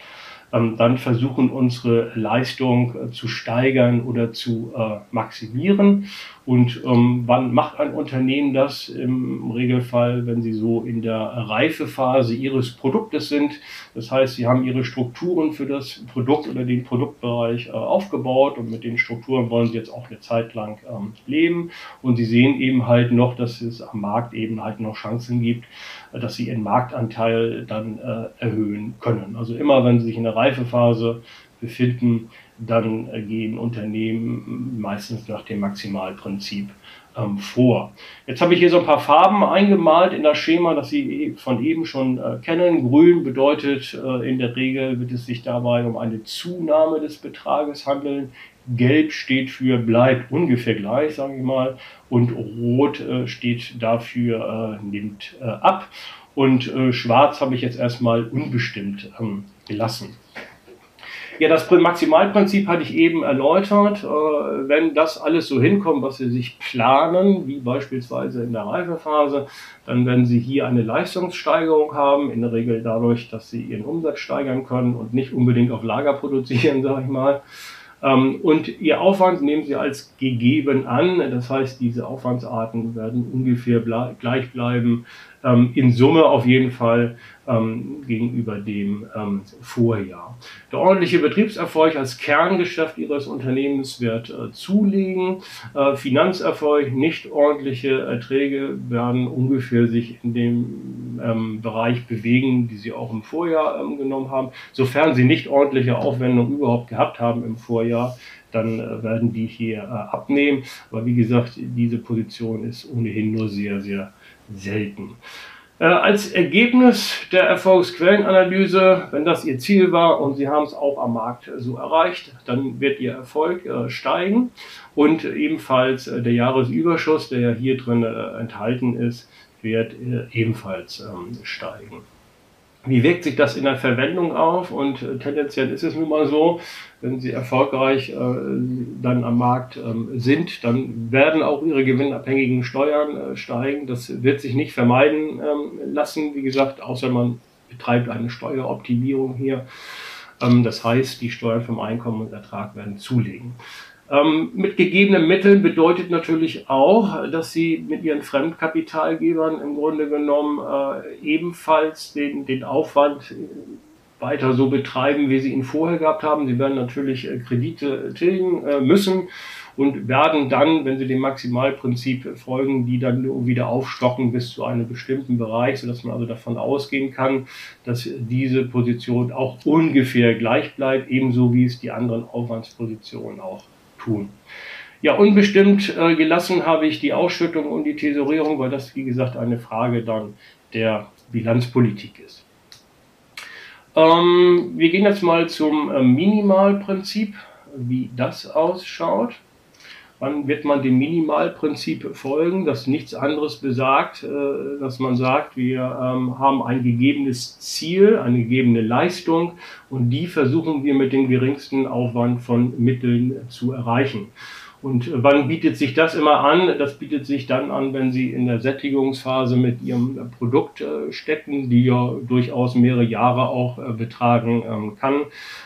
dann versuchen, unsere Leistung äh, zu steigern oder zu maximieren. Und ähm, wann macht ein Unternehmen das? Im Regelfall, wenn sie so in der Reifephase ihres Produktes sind. Das heißt, sie haben ihre Strukturen für das Produkt oder den Produktbereich äh, aufgebaut und mit den Strukturen wollen sie jetzt auch eine Zeit lang ähm, leben. Und sie sehen eben halt noch, dass es am Markt eben halt noch Chancen gibt, äh, dass sie ihren Marktanteil dann äh, erhöhen können. Also immer, wenn sie sich in der Reifephase befinden, dann äh, gehen Unternehmen meistens nach dem Maximalprinzip ähm, vor. Jetzt habe ich hier so ein paar Farben eingemalt in das Schema, das Sie e-, von eben schon äh, kennen. Grün bedeutet äh, in der Regel, wird es sich dabei um eine Zunahme des Betrages handeln. Gelb steht für bleibt ungefähr gleich, sage ich mal. Und Rot äh, steht dafür äh, nimmt äh, ab. Und Schwarz habe ich jetzt erstmal unbestimmt ähm, gelassen. Ja, das Maximalprinzip hatte ich eben erläutert. Äh, wenn das alles so hinkommt, was Sie sich planen, wie beispielsweise in der Reifephase, dann werden Sie hier eine Leistungssteigerung haben, in der Regel dadurch, dass Sie Ihren Umsatz steigern können und nicht unbedingt auf Lager produzieren, sage ich mal. Ähm, und Ihr Aufwand nehmen Sie als gegeben an. Das heißt, diese Aufwandsarten werden ungefähr gleich bleiben. Ähm, in Summe auf jeden Fall ähm, gegenüber dem ähm, Vorjahr. Der ordentliche Betriebserfolg als Kerngeschäft Ihres Unternehmens wird äh, zulegen. Äh, Finanzerfolg, nicht ordentliche Erträge werden ungefähr sich in dem ähm, Bereich bewegen, die Sie auch im Vorjahr ähm, genommen haben. Sofern Sie nicht ordentliche Aufwendungen überhaupt gehabt haben im Vorjahr, dann äh, werden die hier äh, abnehmen. Aber wie gesagt, diese Position ist ohnehin nur sehr, sehr selten. Äh, als Ergebnis der Erfolgsquellenanalyse, wenn das Ihr Ziel war und Sie haben es auch am Markt so erreicht, dann wird Ihr Erfolg äh, steigen und ebenfalls äh, der Jahresüberschuss, der ja hier drin enthalten ist, wird ebenfalls ähm, steigen. Wie wirkt sich das in der Verwendung auf? Und äh, tendenziell ist es nun mal so, wenn Sie erfolgreich äh, dann am Markt ähm, sind, dann werden auch Ihre gewinnabhängigen Steuern äh, steigen. Das wird sich nicht vermeiden ähm, lassen, wie gesagt, außer man betreibt eine Steueroptimierung hier. Ähm, das heißt, die Steuern vom Einkommen und Ertrag werden zulegen. Ähm, mit gegebenen Mitteln bedeutet natürlich auch, dass sie mit ihren Fremdkapitalgebern im Grunde genommen äh, ebenfalls den, den Aufwand weiter so betreiben, wie sie ihn vorher gehabt haben. Sie werden natürlich äh, Kredite tilgen äh, müssen und werden dann, wenn sie dem Maximalprinzip folgen, die dann wieder aufstocken bis zu einem bestimmten Bereich, sodass man also davon ausgehen kann, dass diese Position auch ungefähr gleich bleibt, ebenso wie es die anderen Aufwandspositionen auch tun. Ja, unbestimmt äh, gelassen habe ich die Ausschüttung und die Tesorierung, weil das, wie gesagt, eine Frage dann der Bilanzpolitik ist. Ähm, wir gehen jetzt mal zum äh, Minimalprinzip, wie das ausschaut. Wann wird man dem Minimalprinzip folgen, das nichts anderes besagt, äh, dass man sagt, wir ähm, haben ein gegebenes Ziel, eine gegebene Leistung und die versuchen wir mit dem geringsten Aufwand von Mitteln zu erreichen. Und wann bietet sich das immer an? Das bietet sich dann an, wenn Sie in der Sättigungsphase mit Ihrem Produkt äh, stecken, die ja durchaus mehrere Jahre auch äh, betragen ähm, kann.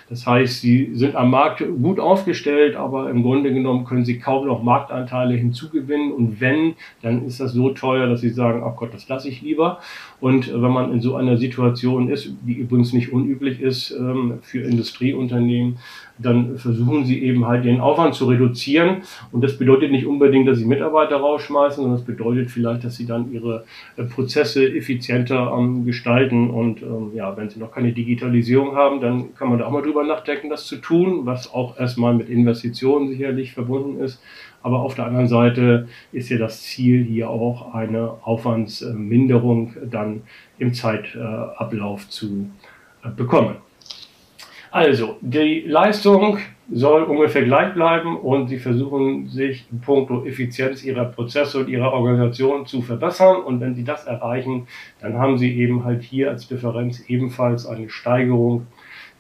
Das heißt, Sie sind am Markt gut aufgestellt, aber im Grunde genommen können Sie kaum noch Marktanteile hinzugewinnen. Und wenn, dann ist das so teuer, dass Sie sagen, ach Gott, das lasse ich lieber. Und wenn man in so einer Situation ist, die übrigens nicht unüblich ist ähm, für Industrieunternehmen, dann versuchen sie eben halt den Aufwand zu reduzieren. Und das bedeutet nicht unbedingt, dass sie Mitarbeiter rausschmeißen, sondern das bedeutet vielleicht, dass sie dann ihre äh, Prozesse effizienter ähm, gestalten. Und ähm, ja, wenn sie noch keine Digitalisierung haben, dann kann man da auch mal drüber nachdenken, das zu tun, was auch erstmal mit Investitionen sicherlich verbunden ist. Aber auf der anderen Seite ist ja das Ziel hier auch eine Aufwandsminderung dann im Zeitablauf zu äh, bekommen. Also, die Leistung soll ungefähr gleich bleiben und sie versuchen sich in puncto Effizienz ihrer Prozesse und ihrer Organisation zu verbessern. Und wenn sie das erreichen, dann haben sie eben halt hier als Differenz ebenfalls eine Steigerung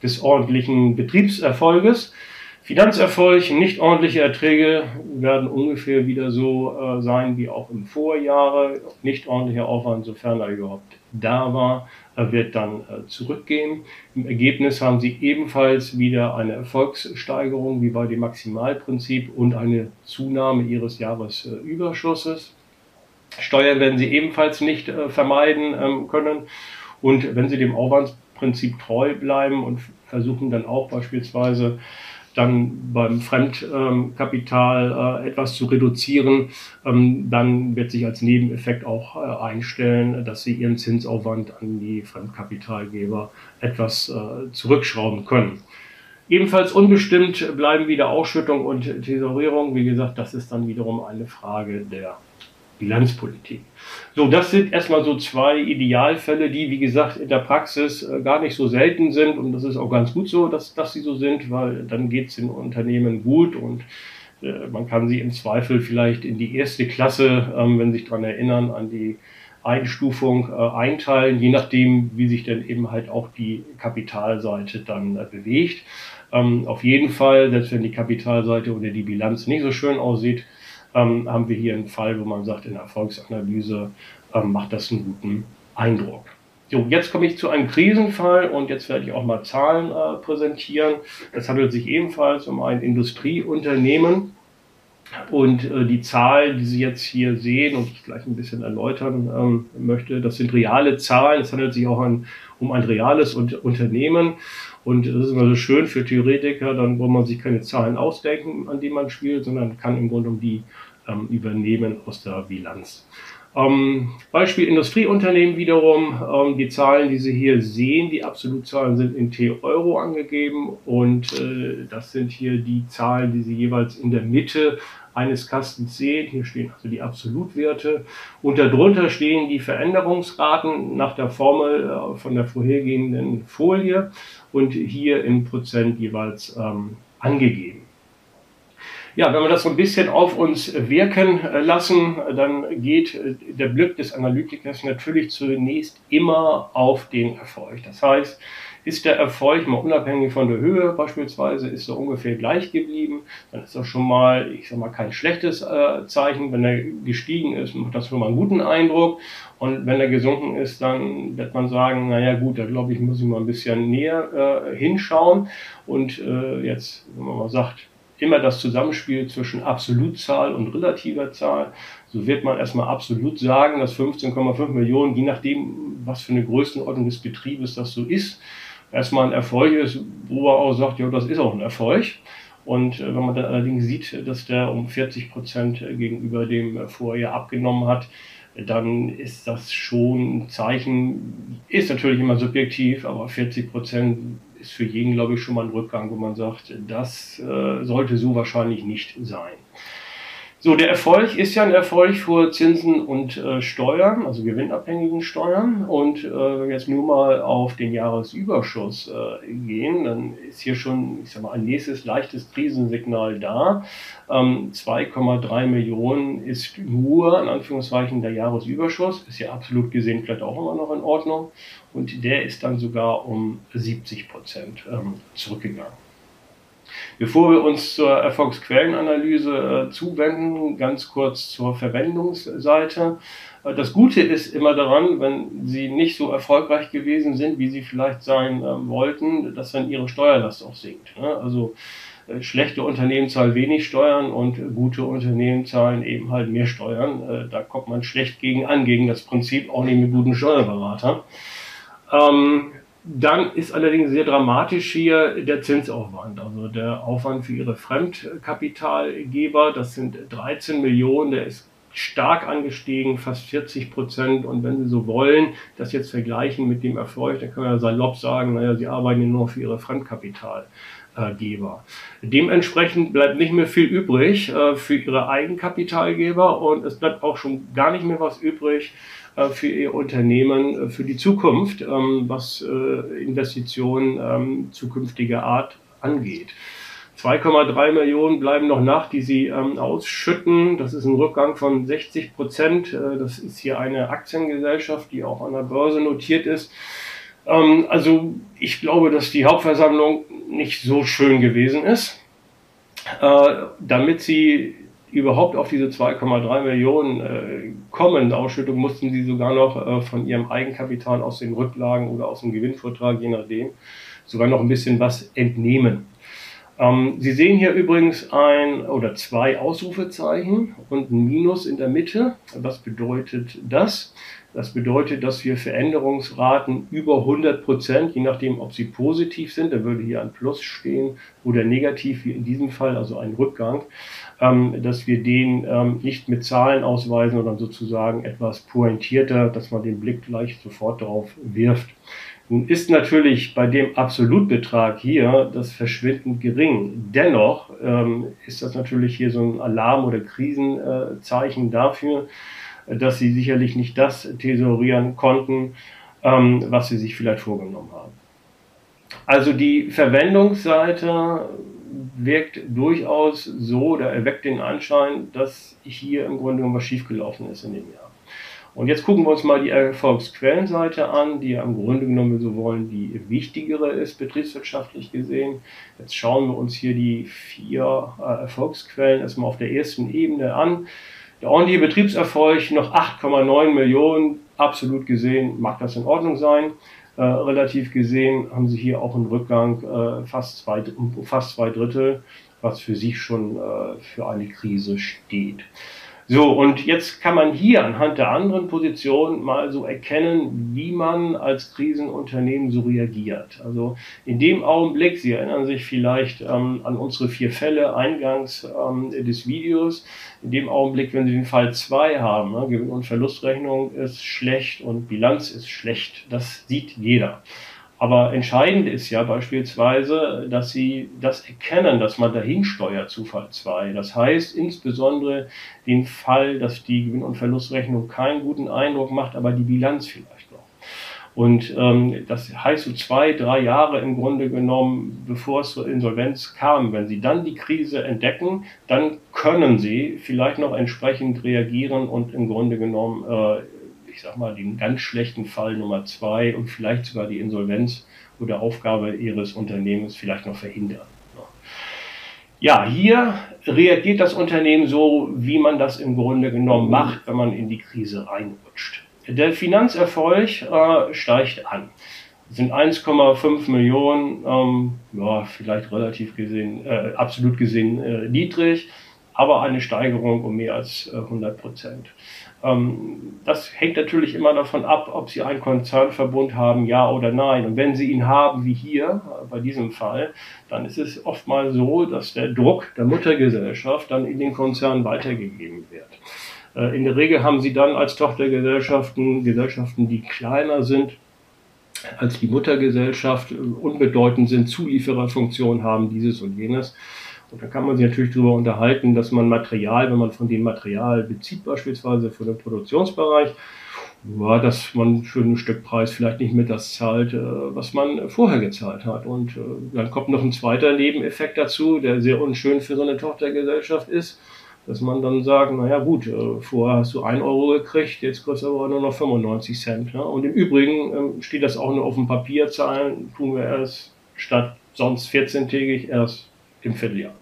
des ordentlichen Betriebserfolges. Finanzerfolg, nicht ordentliche Erträge werden ungefähr wieder so äh, sein wie auch im Vorjahre. Nicht ordentlicher Aufwand, sofern er überhaupt da war, wird dann äh, zurückgehen. Im Ergebnis haben Sie ebenfalls wieder eine Erfolgssteigerung wie bei dem Maximalprinzip und eine Zunahme Ihres Jahresüberschusses. Steuern werden Sie ebenfalls nicht äh, vermeiden ähm, können. Und wenn Sie dem Aufwandsprinzip treu bleiben und versuchen dann auch beispielsweise dann beim Fremdkapital äh, etwas zu reduzieren, ähm, dann wird sich als Nebeneffekt auch äh, einstellen, dass sie ihren Zinsaufwand an die Fremdkapitalgeber etwas äh, zurückschrauben können. Ebenfalls unbestimmt bleiben wieder Ausschüttung und Tesorierung. Wie gesagt, das ist dann wiederum eine Frage der Bilanzpolitik. So, das sind erstmal so zwei Idealfälle, die, wie gesagt, in der Praxis äh, gar nicht so selten sind. Und das ist auch ganz gut so, dass, dass sie so sind, weil dann geht es den Unternehmen gut und äh, man kann sie im Zweifel vielleicht in die erste Klasse, ähm, wenn Sie sich daran erinnern, an die Einstufung äh, einteilen, je nachdem, wie sich denn eben halt auch die Kapitalseite dann bewegt. Ähm, auf jeden Fall, selbst wenn die Kapitalseite oder die Bilanz nicht so schön aussieht, ähm, haben wir hier einen Fall, wo man sagt, in der Erfolgsanalyse ähm, macht das einen guten Eindruck. So, jetzt komme ich zu einem Krisenfall und jetzt werde ich auch mal Zahlen äh, präsentieren. Es handelt sich ebenfalls um ein Industrieunternehmen. Und äh, die Zahl, die Sie jetzt hier sehen und ich gleich ein bisschen erläutern ähm, möchte, das sind reale Zahlen. Es handelt sich auch an, um ein reales Unternehmen. Und das ist immer so schön für Theoretiker, dann wo man sich keine Zahlen ausdenken, an die man spielt, sondern kann im Grunde um die ähm, übernehmen aus der Bilanz. Ähm, Beispiel Industrieunternehmen wiederum, ähm, die Zahlen, die Sie hier sehen, die Absolutzahlen sind in T-Euro angegeben und äh, das sind hier die Zahlen, die Sie jeweils in der Mitte eines Kastens sehen. Hier stehen also die Absolutwerte und darunter stehen die Veränderungsraten nach der Formel äh, von der vorhergehenden Folie und hier in Prozent jeweils ähm, angegeben. Ja, wenn wir das so ein bisschen auf uns wirken lassen, dann geht der Blick des Analytikers natürlich zunächst immer auf den Erfolg. Das heißt, ist der Erfolg mal unabhängig von der Höhe beispielsweise, ist er ungefähr gleich geblieben, dann ist das schon mal, ich sag mal, kein schlechtes äh, Zeichen. Wenn er gestiegen ist, macht das schon mal einen guten Eindruck. Und wenn er gesunken ist, dann wird man sagen, naja gut, da glaube ich, muss ich mal ein bisschen näher äh, hinschauen. Und äh, jetzt, wenn man mal sagt, immer das Zusammenspiel zwischen Absolutzahl und relativer Zahl. So wird man erstmal absolut sagen, dass 15,5 Millionen, je nachdem, was für eine Größenordnung des Betriebes das so ist, erstmal ein Erfolg ist, wo er auch sagt, ja, das ist auch ein Erfolg. Und äh, wenn man dann allerdings sieht, dass der um 40 Prozent gegenüber dem Vorjahr abgenommen hat, dann ist das schon ein Zeichen, ist natürlich immer subjektiv, aber 40 Prozent ist für jeden, glaube ich, schon mal ein Rückgang, wo man sagt, das äh, sollte so wahrscheinlich nicht sein. So, der Erfolg ist ja ein Erfolg für Zinsen und äh, Steuern, also gewinnabhängigen Steuern. Und äh, jetzt nur mal auf den Jahresüberschuss äh, gehen, dann ist hier schon, ich sag mal, ein nächstes leichtes Krisensignal da. Ähm, 2,3 Millionen ist nur, in Anführungszeichen, der Jahresüberschuss. Ist ja absolut gesehen vielleicht auch immer noch in Ordnung. Und der ist dann sogar um 70 Prozent ähm, zurückgegangen. Bevor wir uns zur Erfolgsquellenanalyse äh, zuwenden, ganz kurz zur Verwendungsseite. Äh, das Gute ist immer daran, wenn Sie nicht so erfolgreich gewesen sind, wie Sie vielleicht sein äh, wollten, dass dann Ihre Steuerlast auch sinkt. Ne? Also äh, schlechte Unternehmen zahlen wenig Steuern und gute Unternehmen zahlen eben halt mehr Steuern. Äh, da kommt man schlecht gegen an, gegen das Prinzip, auch nicht mit guten Steuerberatern. Ähm, dann ist allerdings sehr dramatisch hier der Zinsaufwand, also der Aufwand für ihre Fremdkapitalgeber. Das sind 13 Millionen, der ist stark angestiegen, fast 40 Prozent. Und wenn Sie so wollen, das jetzt vergleichen mit dem Erfolg, dann können wir salopp sagen, naja, Sie arbeiten ja nur für Ihre Fremdkapitalgeber. Dementsprechend bleibt nicht mehr viel übrig äh, für Ihre Eigenkapitalgeber und es bleibt auch schon gar nicht mehr was übrig für ihr Unternehmen äh, für die Zukunft, ähm, was äh, Investitionen ähm, zukünftiger Art angeht. 2,3 Millionen bleiben noch nach, die sie ähm, ausschütten. Das ist ein Rückgang von 60 Prozent. das ist hier eine Aktiengesellschaft, die auch an der Börse notiert ist. also ich glaube, dass die Hauptversammlung nicht so schön gewesen ist. damit sie überhaupt auf diese 2,3 Millionen äh, kommen. Ausschüttung mussten sie sogar noch äh, von ihrem Eigenkapital aus den Rücklagen oder aus dem Gewinnvortrag, je nachdem, sogar noch ein bisschen was entnehmen. Ähm, sie sehen hier übrigens ein oder zwei Ausrufezeichen und ein Minus in der Mitte. Was bedeutet das? Das bedeutet, dass wir Veränderungsraten über 100 Prozent, je nachdem, ob sie positiv sind, da würde hier ein Plus stehen, oder negativ, wie in diesem Fall, also ein Rückgang, dass wir den ähm, nicht mit Zahlen ausweisen, sondern sozusagen etwas pointierter, dass man den Blick gleich sofort darauf wirft. Nun ist natürlich bei dem Absolutbetrag hier das verschwindend gering. Dennoch ähm, ist das natürlich hier so ein Alarm- oder Krisenzeichen dafür, dass sie sicherlich nicht das thesaurieren konnten, ähm, was sie sich vielleicht vorgenommen haben. Also die Verwendungsseite wirkt durchaus so oder erweckt den Anschein, dass hier im Grunde was schiefgelaufen ist in dem Jahr. Und jetzt gucken wir uns mal die Erfolgsquellenseite an, die ja im Grunde genommen, so wollen, die wichtigere ist, betriebswirtschaftlich gesehen. Jetzt schauen wir uns hier die vier äh, Erfolgsquellen erstmal auf der ersten Ebene an. Der ordentliche Betriebserfolg noch 8,9 Millionen, absolut gesehen mag das in Ordnung sein. Äh, relativ gesehen haben sie hier auch einen Rückgang äh, fast, zwei, fast zwei Drittel, was für sich schon äh, für eine Krise steht. So, und jetzt kann man hier anhand der anderen Position mal so erkennen, wie man als Krisenunternehmen so reagiert. Also in dem Augenblick, Sie erinnern sich vielleicht ähm, an unsere vier Fälle eingangs ähm, des Videos, in dem Augenblick, wenn Sie den Fall 2 haben, ne, Gewinn- und Verlustrechnung ist schlecht und Bilanz ist schlecht, das sieht jeder. Aber entscheidend ist ja beispielsweise, dass Sie das erkennen, dass man dahin steuert zu Fall 2. Das heißt insbesondere den Fall, dass die Gewinn- und Verlustrechnung keinen guten Eindruck macht, aber die Bilanz vielleicht noch. Und ähm, das heißt so zwei, drei Jahre im Grunde genommen, bevor es zur Insolvenz kam. Wenn Sie dann die Krise entdecken, dann können Sie vielleicht noch entsprechend reagieren und im Grunde genommen äh, ich sag mal, den ganz schlechten Fall Nummer zwei und vielleicht sogar die Insolvenz oder Aufgabe ihres Unternehmens vielleicht noch verhindern. Ja, hier reagiert das Unternehmen so, wie man das im Grunde genommen macht, wenn man in die Krise reinrutscht. Der Finanzerfolg äh, steigt an. Das sind 1,5 Millionen, ähm, ja, vielleicht relativ gesehen, äh, absolut gesehen äh, niedrig, aber eine Steigerung um mehr als 100 Prozent. Ähm, das hängt natürlich immer davon ab, ob Sie einen Konzernverbund haben, ja oder nein. Und wenn Sie ihn haben, wie hier bei diesem Fall, dann ist es oft mal so, dass der Druck der Muttergesellschaft dann in den Konzern weitergegeben wird. Äh, in der Regel haben Sie dann als Tochtergesellschaften Gesellschaften, die kleiner sind als die Muttergesellschaft, äh, unbedeutend sind, Zuliefererfunktionen haben, dieses und jenes. Und da kann man sich natürlich darüber unterhalten, dass man Material, wenn man von dem Material bezieht, beispielsweise für den Produktionsbereich, ja, dass man für einen Stückpreis vielleicht nicht mit das zahlt, äh, was man vorher gezahlt hat. Und äh, dann kommt noch ein zweiter Nebeneffekt dazu, der sehr unschön für so eine Tochtergesellschaft ist, dass man dann sagt, naja gut, äh, vorher hast du 1 Euro gekriegt, jetzt kostet aber nur noch 95 Cent. Ne? Und im Übrigen ähm, steht das auch nur auf dem Papier, zahlen tun wir erst statt sonst 14-tägig erst im Vierteljahr.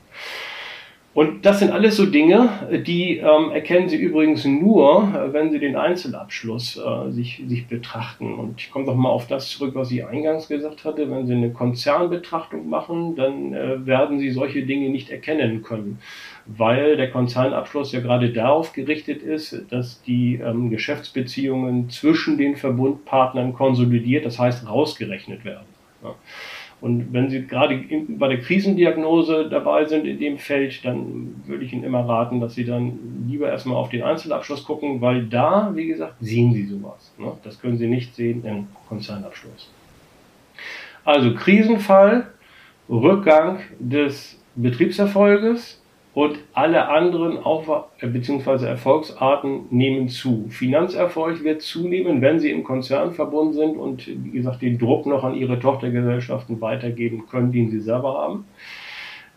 Und das sind alles so Dinge, die ähm, erkennen Sie übrigens nur, äh, wenn Sie den Einzelabschluss äh, sich, sich betrachten. Und ich komme doch mal auf das zurück, was ich eingangs gesagt hatte. Wenn Sie eine Konzernbetrachtung machen, dann äh, werden Sie solche Dinge nicht erkennen können, weil der Konzernabschluss ja gerade darauf gerichtet ist, dass die ähm, Geschäftsbeziehungen zwischen den Verbundpartnern konsolidiert, das heißt rausgerechnet werden. Ja. Und wenn Sie gerade bei der Krisendiagnose dabei sind in dem Feld, dann würde ich Ihnen immer raten, dass Sie dann lieber erstmal auf den Einzelabschluss gucken, weil da, wie gesagt, sehen Sie sowas. Ne? Das können Sie nicht sehen im Konzernabschluss. Also Krisenfall, Rückgang des Betriebserfolges, und alle anderen Auf bzw. Erfolgsarten nehmen zu. Finanzerfolg wird zunehmen, wenn sie im Konzern verbunden sind und, wie gesagt, den Druck noch an ihre Tochtergesellschaften weitergeben können, den sie selber haben.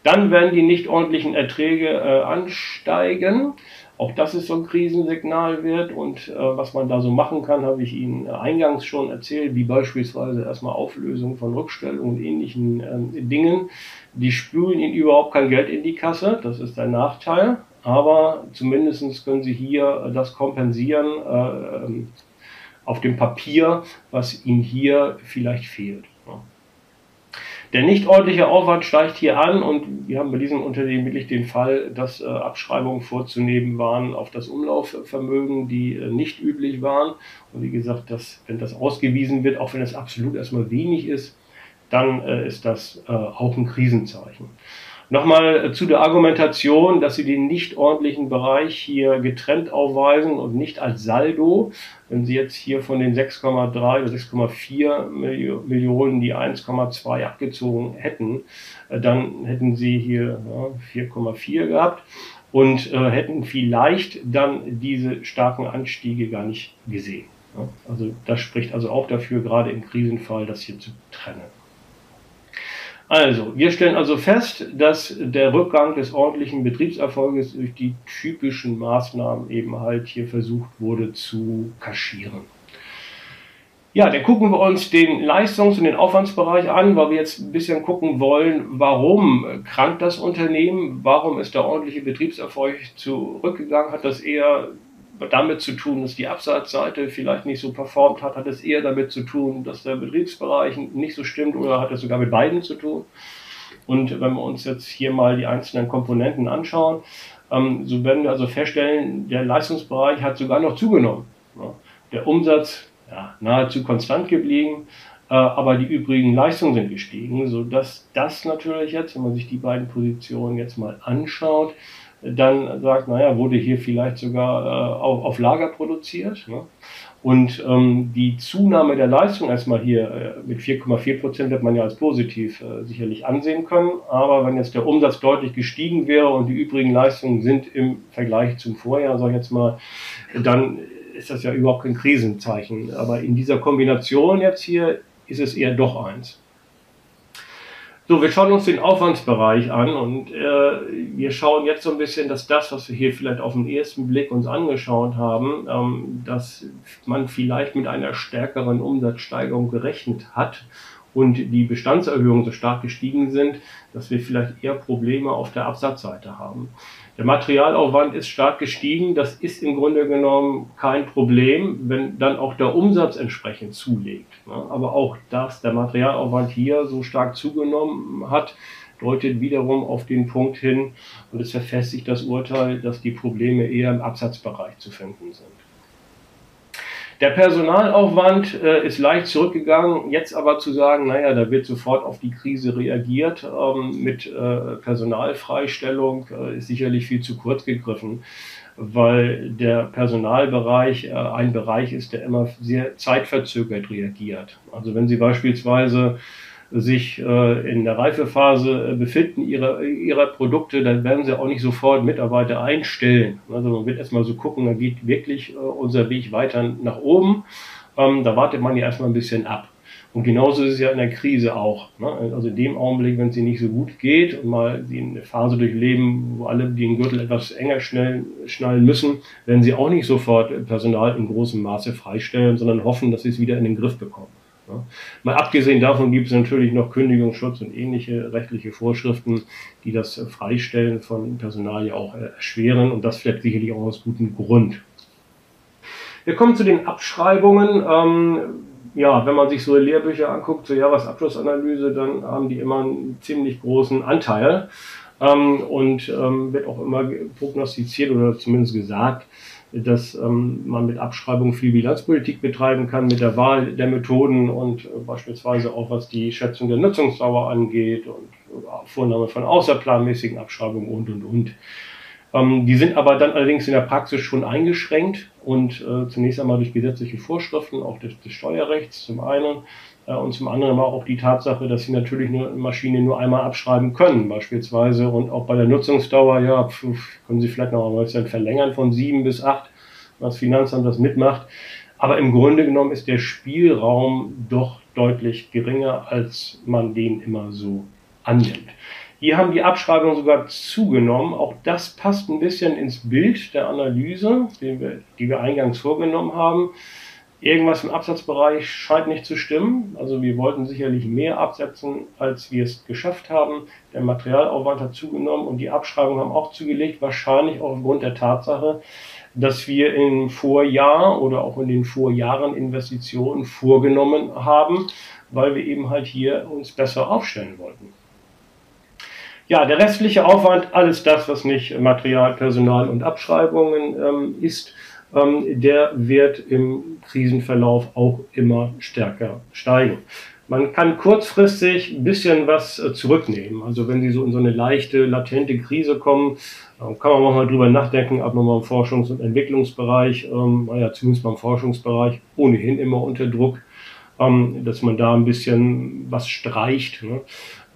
Dann werden die nicht ordentlichen Erträge äh, ansteigen. Auch das ist so ein Krisensignal wird und äh, was man da so machen kann, habe ich Ihnen eingangs schon erzählt, wie beispielsweise erstmal Auflösung von Rückstellungen und ähnlichen äh, Dingen. Die spülen Ihnen überhaupt kein Geld in die Kasse, das ist ein Nachteil, aber zumindest können Sie hier das kompensieren äh, ähm, auf dem Papier, was Ihnen hier vielleicht fehlt. Der nicht ordentliche Aufwand steigt hier an und wir haben bei diesem Unternehmen wirklich den Fall, dass äh, Abschreibungen vorzunehmen waren auf das Umlaufvermögen, die äh, nicht üblich waren. Und wie gesagt, dass, wenn das ausgewiesen wird, auch wenn es absolut erstmal wenig ist, dann äh, ist das äh, auch ein Krisenzeichen. Nochmal äh, zu der Argumentation, dass Sie den nicht ordentlichen Bereich hier getrennt aufweisen und nicht als Saldo. Wenn Sie jetzt hier von den 6,3 oder 6,4 Millionen die 1,2 abgezogen hätten, äh, dann hätten Sie hier ja, 4,4 gehabt und äh, hätten vielleicht dann diese starken Anstiege gar nicht gesehen. Also das spricht also auch dafür, gerade im Krisenfall, das hier zu trennen. Also, wir stellen also fest, dass der Rückgang des ordentlichen Betriebserfolges durch die typischen Maßnahmen eben halt hier versucht wurde zu kaschieren. Ja, dann gucken wir uns den Leistungs- und den Aufwandsbereich an, weil wir jetzt ein bisschen gucken wollen, warum krankt das Unternehmen, warum ist der ordentliche Betriebserfolg zurückgegangen, hat das eher damit zu tun, dass die Absatzseite vielleicht nicht so performt hat? Hat es eher damit zu tun, dass der Betriebsbereich nicht so stimmt oder hat es sogar mit beiden zu tun? Und wenn wir uns jetzt hier mal die einzelnen Komponenten anschauen, Ähm, so werden wir also feststellen, der Leistungsbereich hat sogar noch zugenommen. Der Umsatz ja, nahezu konstant geblieben, äh, aber die übrigen Leistungen sind gestiegen, sodass das natürlich jetzt, wenn man sich die beiden Positionen jetzt mal anschaut, dann sagt, naja, wurde hier vielleicht sogar äh, auch auf Lager produziert. Ne? Und ähm, die Zunahme der Leistung erstmal hier äh, mit 4,4 Prozent wird man ja als positiv äh, sicherlich ansehen können. Aber wenn jetzt der Umsatz deutlich gestiegen wäre und die übrigen Leistungen sind im Vergleich zum Vorjahr, sag ich jetzt mal, dann ist das ja überhaupt kein Krisenzeichen. Aber in dieser Kombination jetzt hier ist es eher doch eins. So, wir schauen uns den Aufwandsbereich an und äh, wir schauen jetzt so ein bisschen, dass das, was wir hier vielleicht auf den ersten Blick uns angeschaut haben, ähm, dass man vielleicht mit einer stärkeren Umsatzsteigerung gerechnet hat und die Bestandserhöhungen so stark gestiegen sind, dass wir vielleicht eher Probleme auf der Absatzseite haben. Der Materialaufwand ist stark gestiegen. Das ist im Grunde genommen kein Problem, wenn dann auch der Umsatz entsprechend zulegt. Aber auch, dass der Materialaufwand hier so stark zugenommen hat, deutet wiederum auf den Punkt hin und es verfestigt das Urteil, dass die Probleme eher im Absatzbereich zu finden sind. Der Personalaufwand äh, ist leicht zurückgegangen. Jetzt aber zu sagen, naja, da wird sofort auf die Krise reagiert ähm, mit äh, Personalfreistellung, äh, ist sicherlich viel zu kurz gegriffen, weil der Personalbereich äh, ein Bereich ist, der immer sehr zeitverzögert reagiert. Also wenn Sie beispielsweise sich äh, in der Reifephase äh, befinden ihrer, ihrer Produkte, dann werden sie auch nicht sofort Mitarbeiter einstellen. Also man wird erstmal so gucken, da geht wirklich äh, unser Weg weiter nach oben. Ähm, da wartet man ja erstmal ein bisschen ab. Und genauso ist es ja in der Krise auch. Ne? Also in dem Augenblick, wenn es ihnen nicht so gut geht und mal eine Phase durchleben, wo alle den Gürtel etwas enger schnell, schnallen müssen, werden sie auch nicht sofort Personal in großem Maße freistellen, sondern hoffen, dass sie es wieder in den Griff bekommen. Ja. Mal abgesehen davon gibt es natürlich noch Kündigungsschutz und ähnliche rechtliche Vorschriften, die das Freistellen von Personal ja auch erschweren und das vielleicht sicherlich auch aus gutem Grund. Wir kommen zu den Abschreibungen. Ähm, ja, wenn man sich so Lehrbücher anguckt zur Jahresabschlussanalyse, dann haben die immer einen ziemlich großen Anteil ähm, und ähm, wird auch immer prognostiziert oder zumindest gesagt, dass ähm, man mit Abschreibung viel Bilanzpolitik betreiben kann, mit der Wahl der Methoden und äh, beispielsweise auch was die Schätzung der Nutzungsdauer angeht und äh, Vornahme von außerplanmäßigen Abschreibungen und und und. Ähm, die sind aber dann allerdings in der Praxis schon eingeschränkt und äh, zunächst einmal durch gesetzliche Vorschriften, auch des, des Steuerrechts zum einen und zum anderen aber auch die Tatsache, dass sie natürlich nur Maschine nur einmal abschreiben können, beispielsweise. Und auch bei der Nutzungsdauer, ja, können sie vielleicht noch einmal verlängern von sieben bis acht, was Finanzamt das mitmacht. Aber im Grunde genommen ist der Spielraum doch deutlich geringer, als man den immer so annimmt. Hier haben die Abschreibungen sogar zugenommen. Auch das passt ein bisschen ins Bild der Analyse, die wir, die wir eingangs vorgenommen haben. Irgendwas im Absatzbereich scheint nicht zu stimmen. Also wir wollten sicherlich mehr absetzen, als wir es geschafft haben. Der Materialaufwand hat zugenommen und die Abschreibungen haben auch zugelegt, wahrscheinlich auch aufgrund der Tatsache, dass wir im Vorjahr oder auch in den Vorjahren Investitionen vorgenommen haben, weil wir eben halt hier uns besser aufstellen wollten. Ja, der restliche Aufwand, alles das, was nicht Material, Personal und Abschreibungen ähm, ist, ähm, der wird im Krisenverlauf auch immer stärker steigen. Man kann kurzfristig ein bisschen was äh, zurücknehmen. Also wenn Sie so in so eine leichte, latente Krise kommen, äh, kann man auch mal drüber nachdenken, ob man mal im Forschungs- und Entwicklungsbereich, ähm, naja, zumindest beim Forschungsbereich, ohnehin immer unter Druck, ähm, dass man da ein bisschen was streicht. Ne?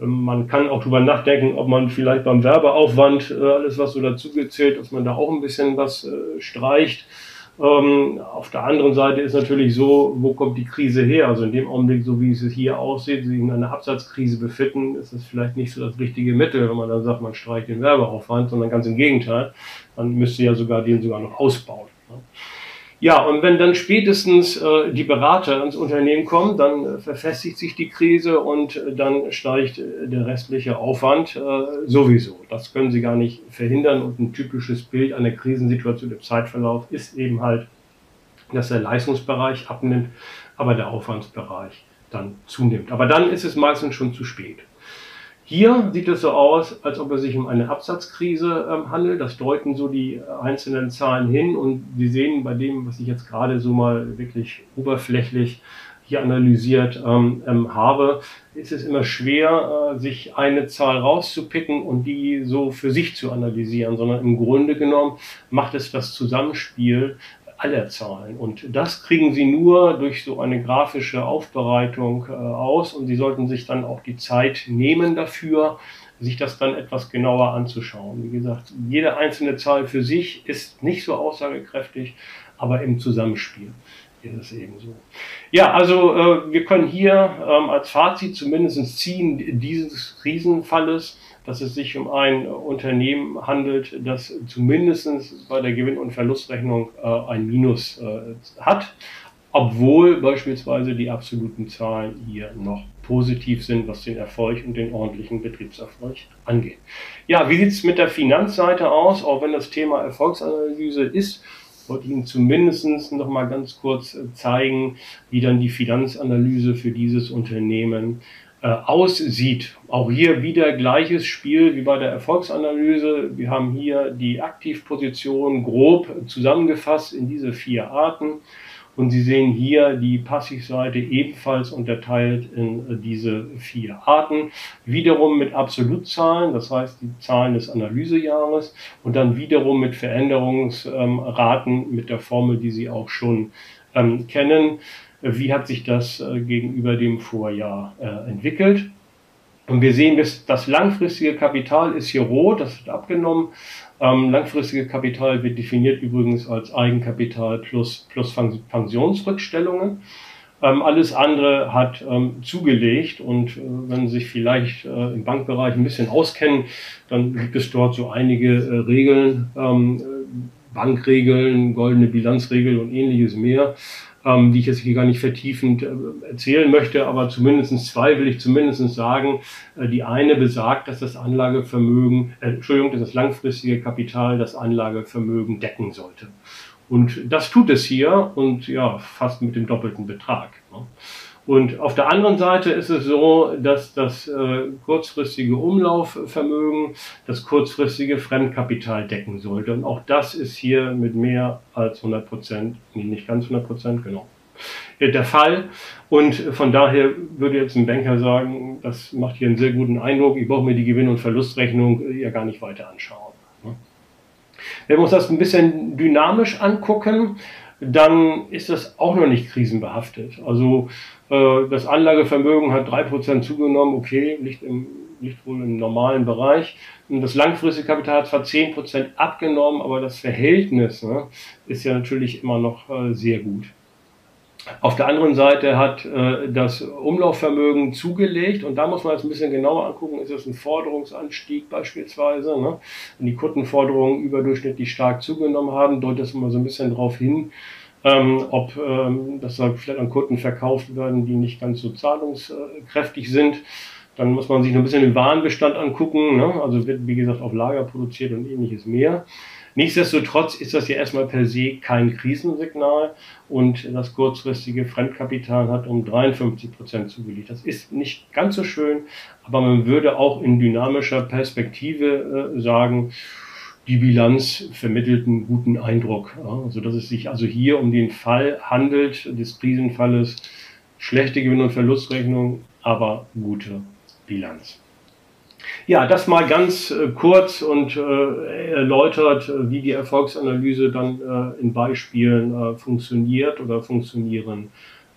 Ähm, man kann auch drüber nachdenken, ob man vielleicht beim Werbeaufwand, äh, alles was so dazu gezählt, dass man da auch ein bisschen was äh, streicht. Ähm, auf der anderen Seite ist natürlich so, wo kommt die Krise her? Also in dem Augenblick, so wie es hier aussieht, sich in einer Absatzkrise befinden, ist es vielleicht nicht so das richtige Mittel, wenn man dann sagt, man streicht den Werbeaufwand, sondern ganz im Gegenteil. Man müsste ja sogar den sogar noch ausbauen. Ne? Ja, und wenn dann spätestens äh, die Berater ins Unternehmen kommen, dann äh, verfestigt sich die Krise und äh, dann steigt äh, der restliche Aufwand äh, sowieso. Das können Sie gar nicht verhindern und ein typisches Bild einer Krisensituation im Zeitverlauf ist eben halt, dass der Leistungsbereich abnimmt, aber der Aufwandsbereich dann zunimmt. Aber dann ist es meistens schon zu spät. Hier sieht es so aus, als ob es sich um eine Absatzkrise ähm, handelt. Das deuten so die einzelnen Zahlen hin. Und Sie sehen bei dem, was ich jetzt gerade so mal wirklich oberflächlich hier analysiert ähm, ähm, habe, ist es immer schwer, äh, sich eine Zahl rauszupicken und die so für sich zu analysieren, sondern im Grunde genommen macht es das Zusammenspiel aller Zahlen. Und das kriegen Sie nur durch so eine grafische Aufbereitung äh, aus und Sie sollten sich dann auch die Zeit nehmen dafür, sich das dann etwas genauer anzuschauen. Wie gesagt, jede einzelne Zahl für sich ist nicht so aussagekräftig, aber im Zusammenspiel ist es eben so. Ja, also äh, wir können hier ähm, als Fazit zumindest ziehen dieses Riesenfalles, dass es sich um ein Unternehmen handelt, das zumindest bei der Gewinn- und Verlustrechnung äh, ein Minus äh, hat, obwohl beispielsweise die absoluten Zahlen hier noch positiv sind, was den Erfolg und den ordentlichen Betriebserfolg angeht. Ja, wie sieht es mit der Finanzseite aus? Auch wenn das Thema Erfolgsanalyse ist, wollte ich Ihnen zumindest noch mal ganz kurz äh, zeigen, wie dann die Finanzanalyse für dieses Unternehmen äh, aussieht. Auch hier wieder gleiches Spiel wie bei der Erfolgsanalyse. Wir haben hier die Aktivposition grob zusammengefasst in diese vier Arten. Und Sie sehen hier die Passivseite ebenfalls unterteilt in äh, diese vier Arten. Wiederum mit Absolutzahlen, das heißt die Zahlen des Analysejahres und dann wiederum mit Veränderungsraten mit der Formel, die Sie auch schon ähm, kennen. Wie hat sich das äh, gegenüber dem Vorjahr äh, entwickelt? Und wir sehen, dass das langfristige Kapital ist hier rot, das wird abgenommen. Ähm, langfristige Kapital wird definiert übrigens als Eigenkapital plus, plus Pensionsrückstellungen. Ähm, alles andere hat ähm, zugelegt und äh, wenn Sie sich vielleicht äh, im Bankbereich ein bisschen auskennen, dann gibt es dort so einige äh, Regeln, ähm, Bankregeln, goldene Bilanzregeln und ähnliches mehr ähm, die ich jetzt hier gar nicht vertiefend äh, erzählen möchte, aber zumindest zwei will ich zumindest sagen. Äh, die eine besagt, dass das Anlagevermögen, äh, Entschuldigung, dass das langfristige Kapital das Anlagevermögen decken sollte. Und das tut es hier und ja, fast mit dem doppelten Betrag. Und auf der anderen Seite ist es so, dass das äh, kurzfristige Umlaufvermögen das kurzfristige Fremdkapital decken sollte. Und auch das ist hier mit mehr als 100 Prozent, nicht ganz 100 Prozent, genau, äh, der Fall. Und von daher würde jetzt ein Banker sagen, das macht hier einen sehr guten Eindruck, ich brauche mir die Gewinn- und Verlustrechnung ja gar nicht weiter anschauen. Ne? Wenn wir uns das ein bisschen dynamisch angucken, dann ist das auch noch nicht krisenbehaftet. Also äh, das Anlagevermögen hat 3% zugenommen, okay, liegt, im, liegt wohl im normalen Bereich. Und das langfristige Kapital hat zwar 10% abgenommen, aber das Verhältnis ne, ist ja natürlich immer noch äh, sehr gut. Auf der anderen Seite hat äh, das Umlaufvermögen zugelegt und da muss man jetzt ein bisschen genauer angucken, ist es ein Forderungsanstieg beispielsweise. Ne? Wenn die Kundenforderungen überdurchschnittlich stark zugenommen haben, deutet das immer so ein bisschen darauf hin, ähm, ob ähm, das vielleicht an Kunden verkauft werden, die nicht ganz so zahlungskräftig sind. Dann muss man sich noch ein bisschen den Warenbestand angucken. Ne? Also wird, wie gesagt, auf Lager produziert und ähnliches mehr. Nichtsdestotrotz ist das ja erstmal per se kein Krisensignal und das kurzfristige Fremdkapital hat um 53 Prozent zugelegt. Das ist nicht ganz so schön, aber man würde auch in dynamischer Perspektive äh, sagen, die Bilanz vermittelt einen guten Eindruck, ja, sodass es sich also hier um den Fall handelt des Krisenfalles. Schlechte Gewinn- und Verlustrechnung, aber gute Bilanz. Ja, das mal ganz äh, kurz und äh, erläutert, äh, wie die Erfolgsanalyse dann äh, in Beispielen äh, funktioniert oder funktionieren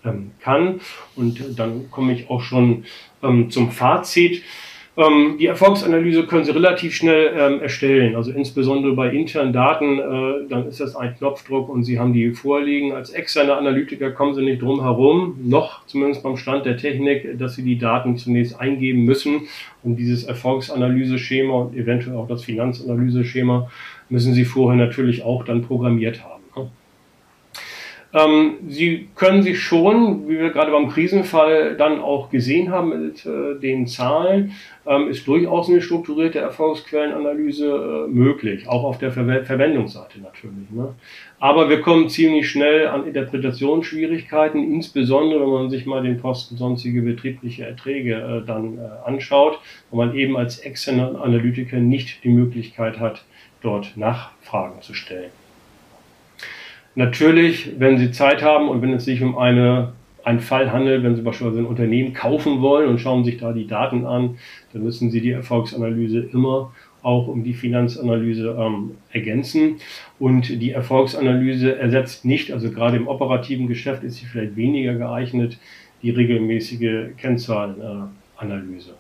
ähm, kann. Und dann komme ich auch schon ähm, zum Fazit. Ähm, die Erfolgsanalyse können Sie relativ schnell ähm, erstellen. Also insbesondere bei internen Daten, äh, dann ist das ein Knopfdruck und Sie haben die vorliegen. Als externe Analytiker kommen Sie nicht drum herum, noch zumindest beim Stand der Technik, dass Sie die Daten zunächst eingeben müssen. Und dieses Erfolgsanalyseschema und eventuell auch das Finanzanalyseschema müssen Sie vorher natürlich auch dann programmiert haben. Ähm, Sie können sich schon, wie wir gerade beim Krisenfall dann auch gesehen haben mit äh, den Zahlen, ähm, ist durchaus eine strukturierte Erfolgsquellenanalyse äh, möglich, auch auf der Ver Verwendungsseite natürlich. Ne? Aber wir kommen ziemlich schnell an Interpretationsschwierigkeiten, insbesondere wenn man sich mal den Posten sonstige betriebliche Erträge äh, dann äh, anschaut, wo man eben als externer Analytiker nicht die Möglichkeit hat, dort Nachfragen zu stellen. Natürlich, wenn Sie Zeit haben und wenn es sich um eine, einen Fall handelt, wenn Sie beispielsweise ein Unternehmen kaufen wollen und schauen sich da die Daten an, dann müssen Sie die Erfolgsanalyse immer auch um die Finanzanalyse ähm, ergänzen. Und die Erfolgsanalyse ersetzt nicht, also gerade im operativen Geschäft ist sie vielleicht weniger geeignet, die regelmäßige Kennzahlenanalyse.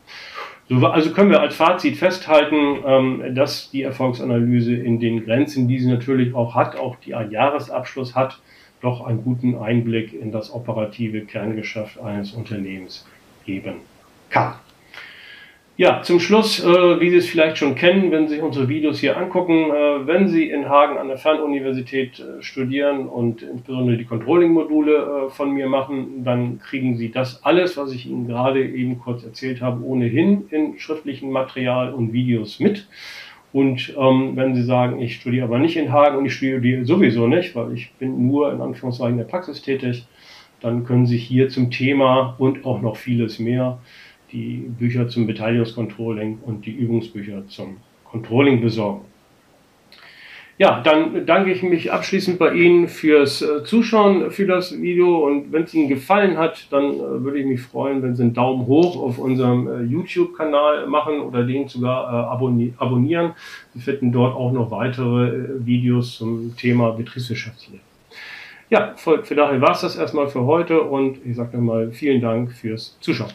So, also können wir als Fazit festhalten, ähm, dass die Erfolgsanalyse in den Grenzen, die sie natürlich auch hat, auch die ein Jahresabschluss hat, doch einen guten Einblick in das operative Kerngeschäft eines Unternehmens geben kann. Ja, zum Schluss, äh, wie Sie es vielleicht schon kennen, wenn Sie sich unsere Videos hier angucken, äh, wenn Sie in Hagen an der Fernuniversität äh, studieren und insbesondere die Controlling-Module äh, von mir machen, dann kriegen Sie das alles, was ich Ihnen gerade eben kurz erzählt habe, ohnehin in schriftlichem Material und Videos mit. Und ähm, wenn Sie sagen, ich studiere aber nicht in Hagen und ich studiere sowieso nicht, weil ich bin nur in Anführungszeichen in der Praxis tätig, dann können Sie hier zum Thema und auch noch vieles mehr die Bücher zum Beteiligungscontrolling und die Übungsbücher zum Controlling besorgen. Ja, dann danke ich mich abschließend bei Ihnen fürs äh, Zuschauen für das Video und wenn es Ihnen gefallen hat, dann äh, würde ich mich freuen, wenn Sie einen Daumen hoch auf unserem äh, YouTube-Kanal machen oder den sogar abonnieren. Sie finden dort auch noch weitere Videos zum Thema Betriebswirtschaftslehre. Ja, für, für daher war es das erstmal für heute und ich sage nochmal vielen Dank fürs Zuschauen.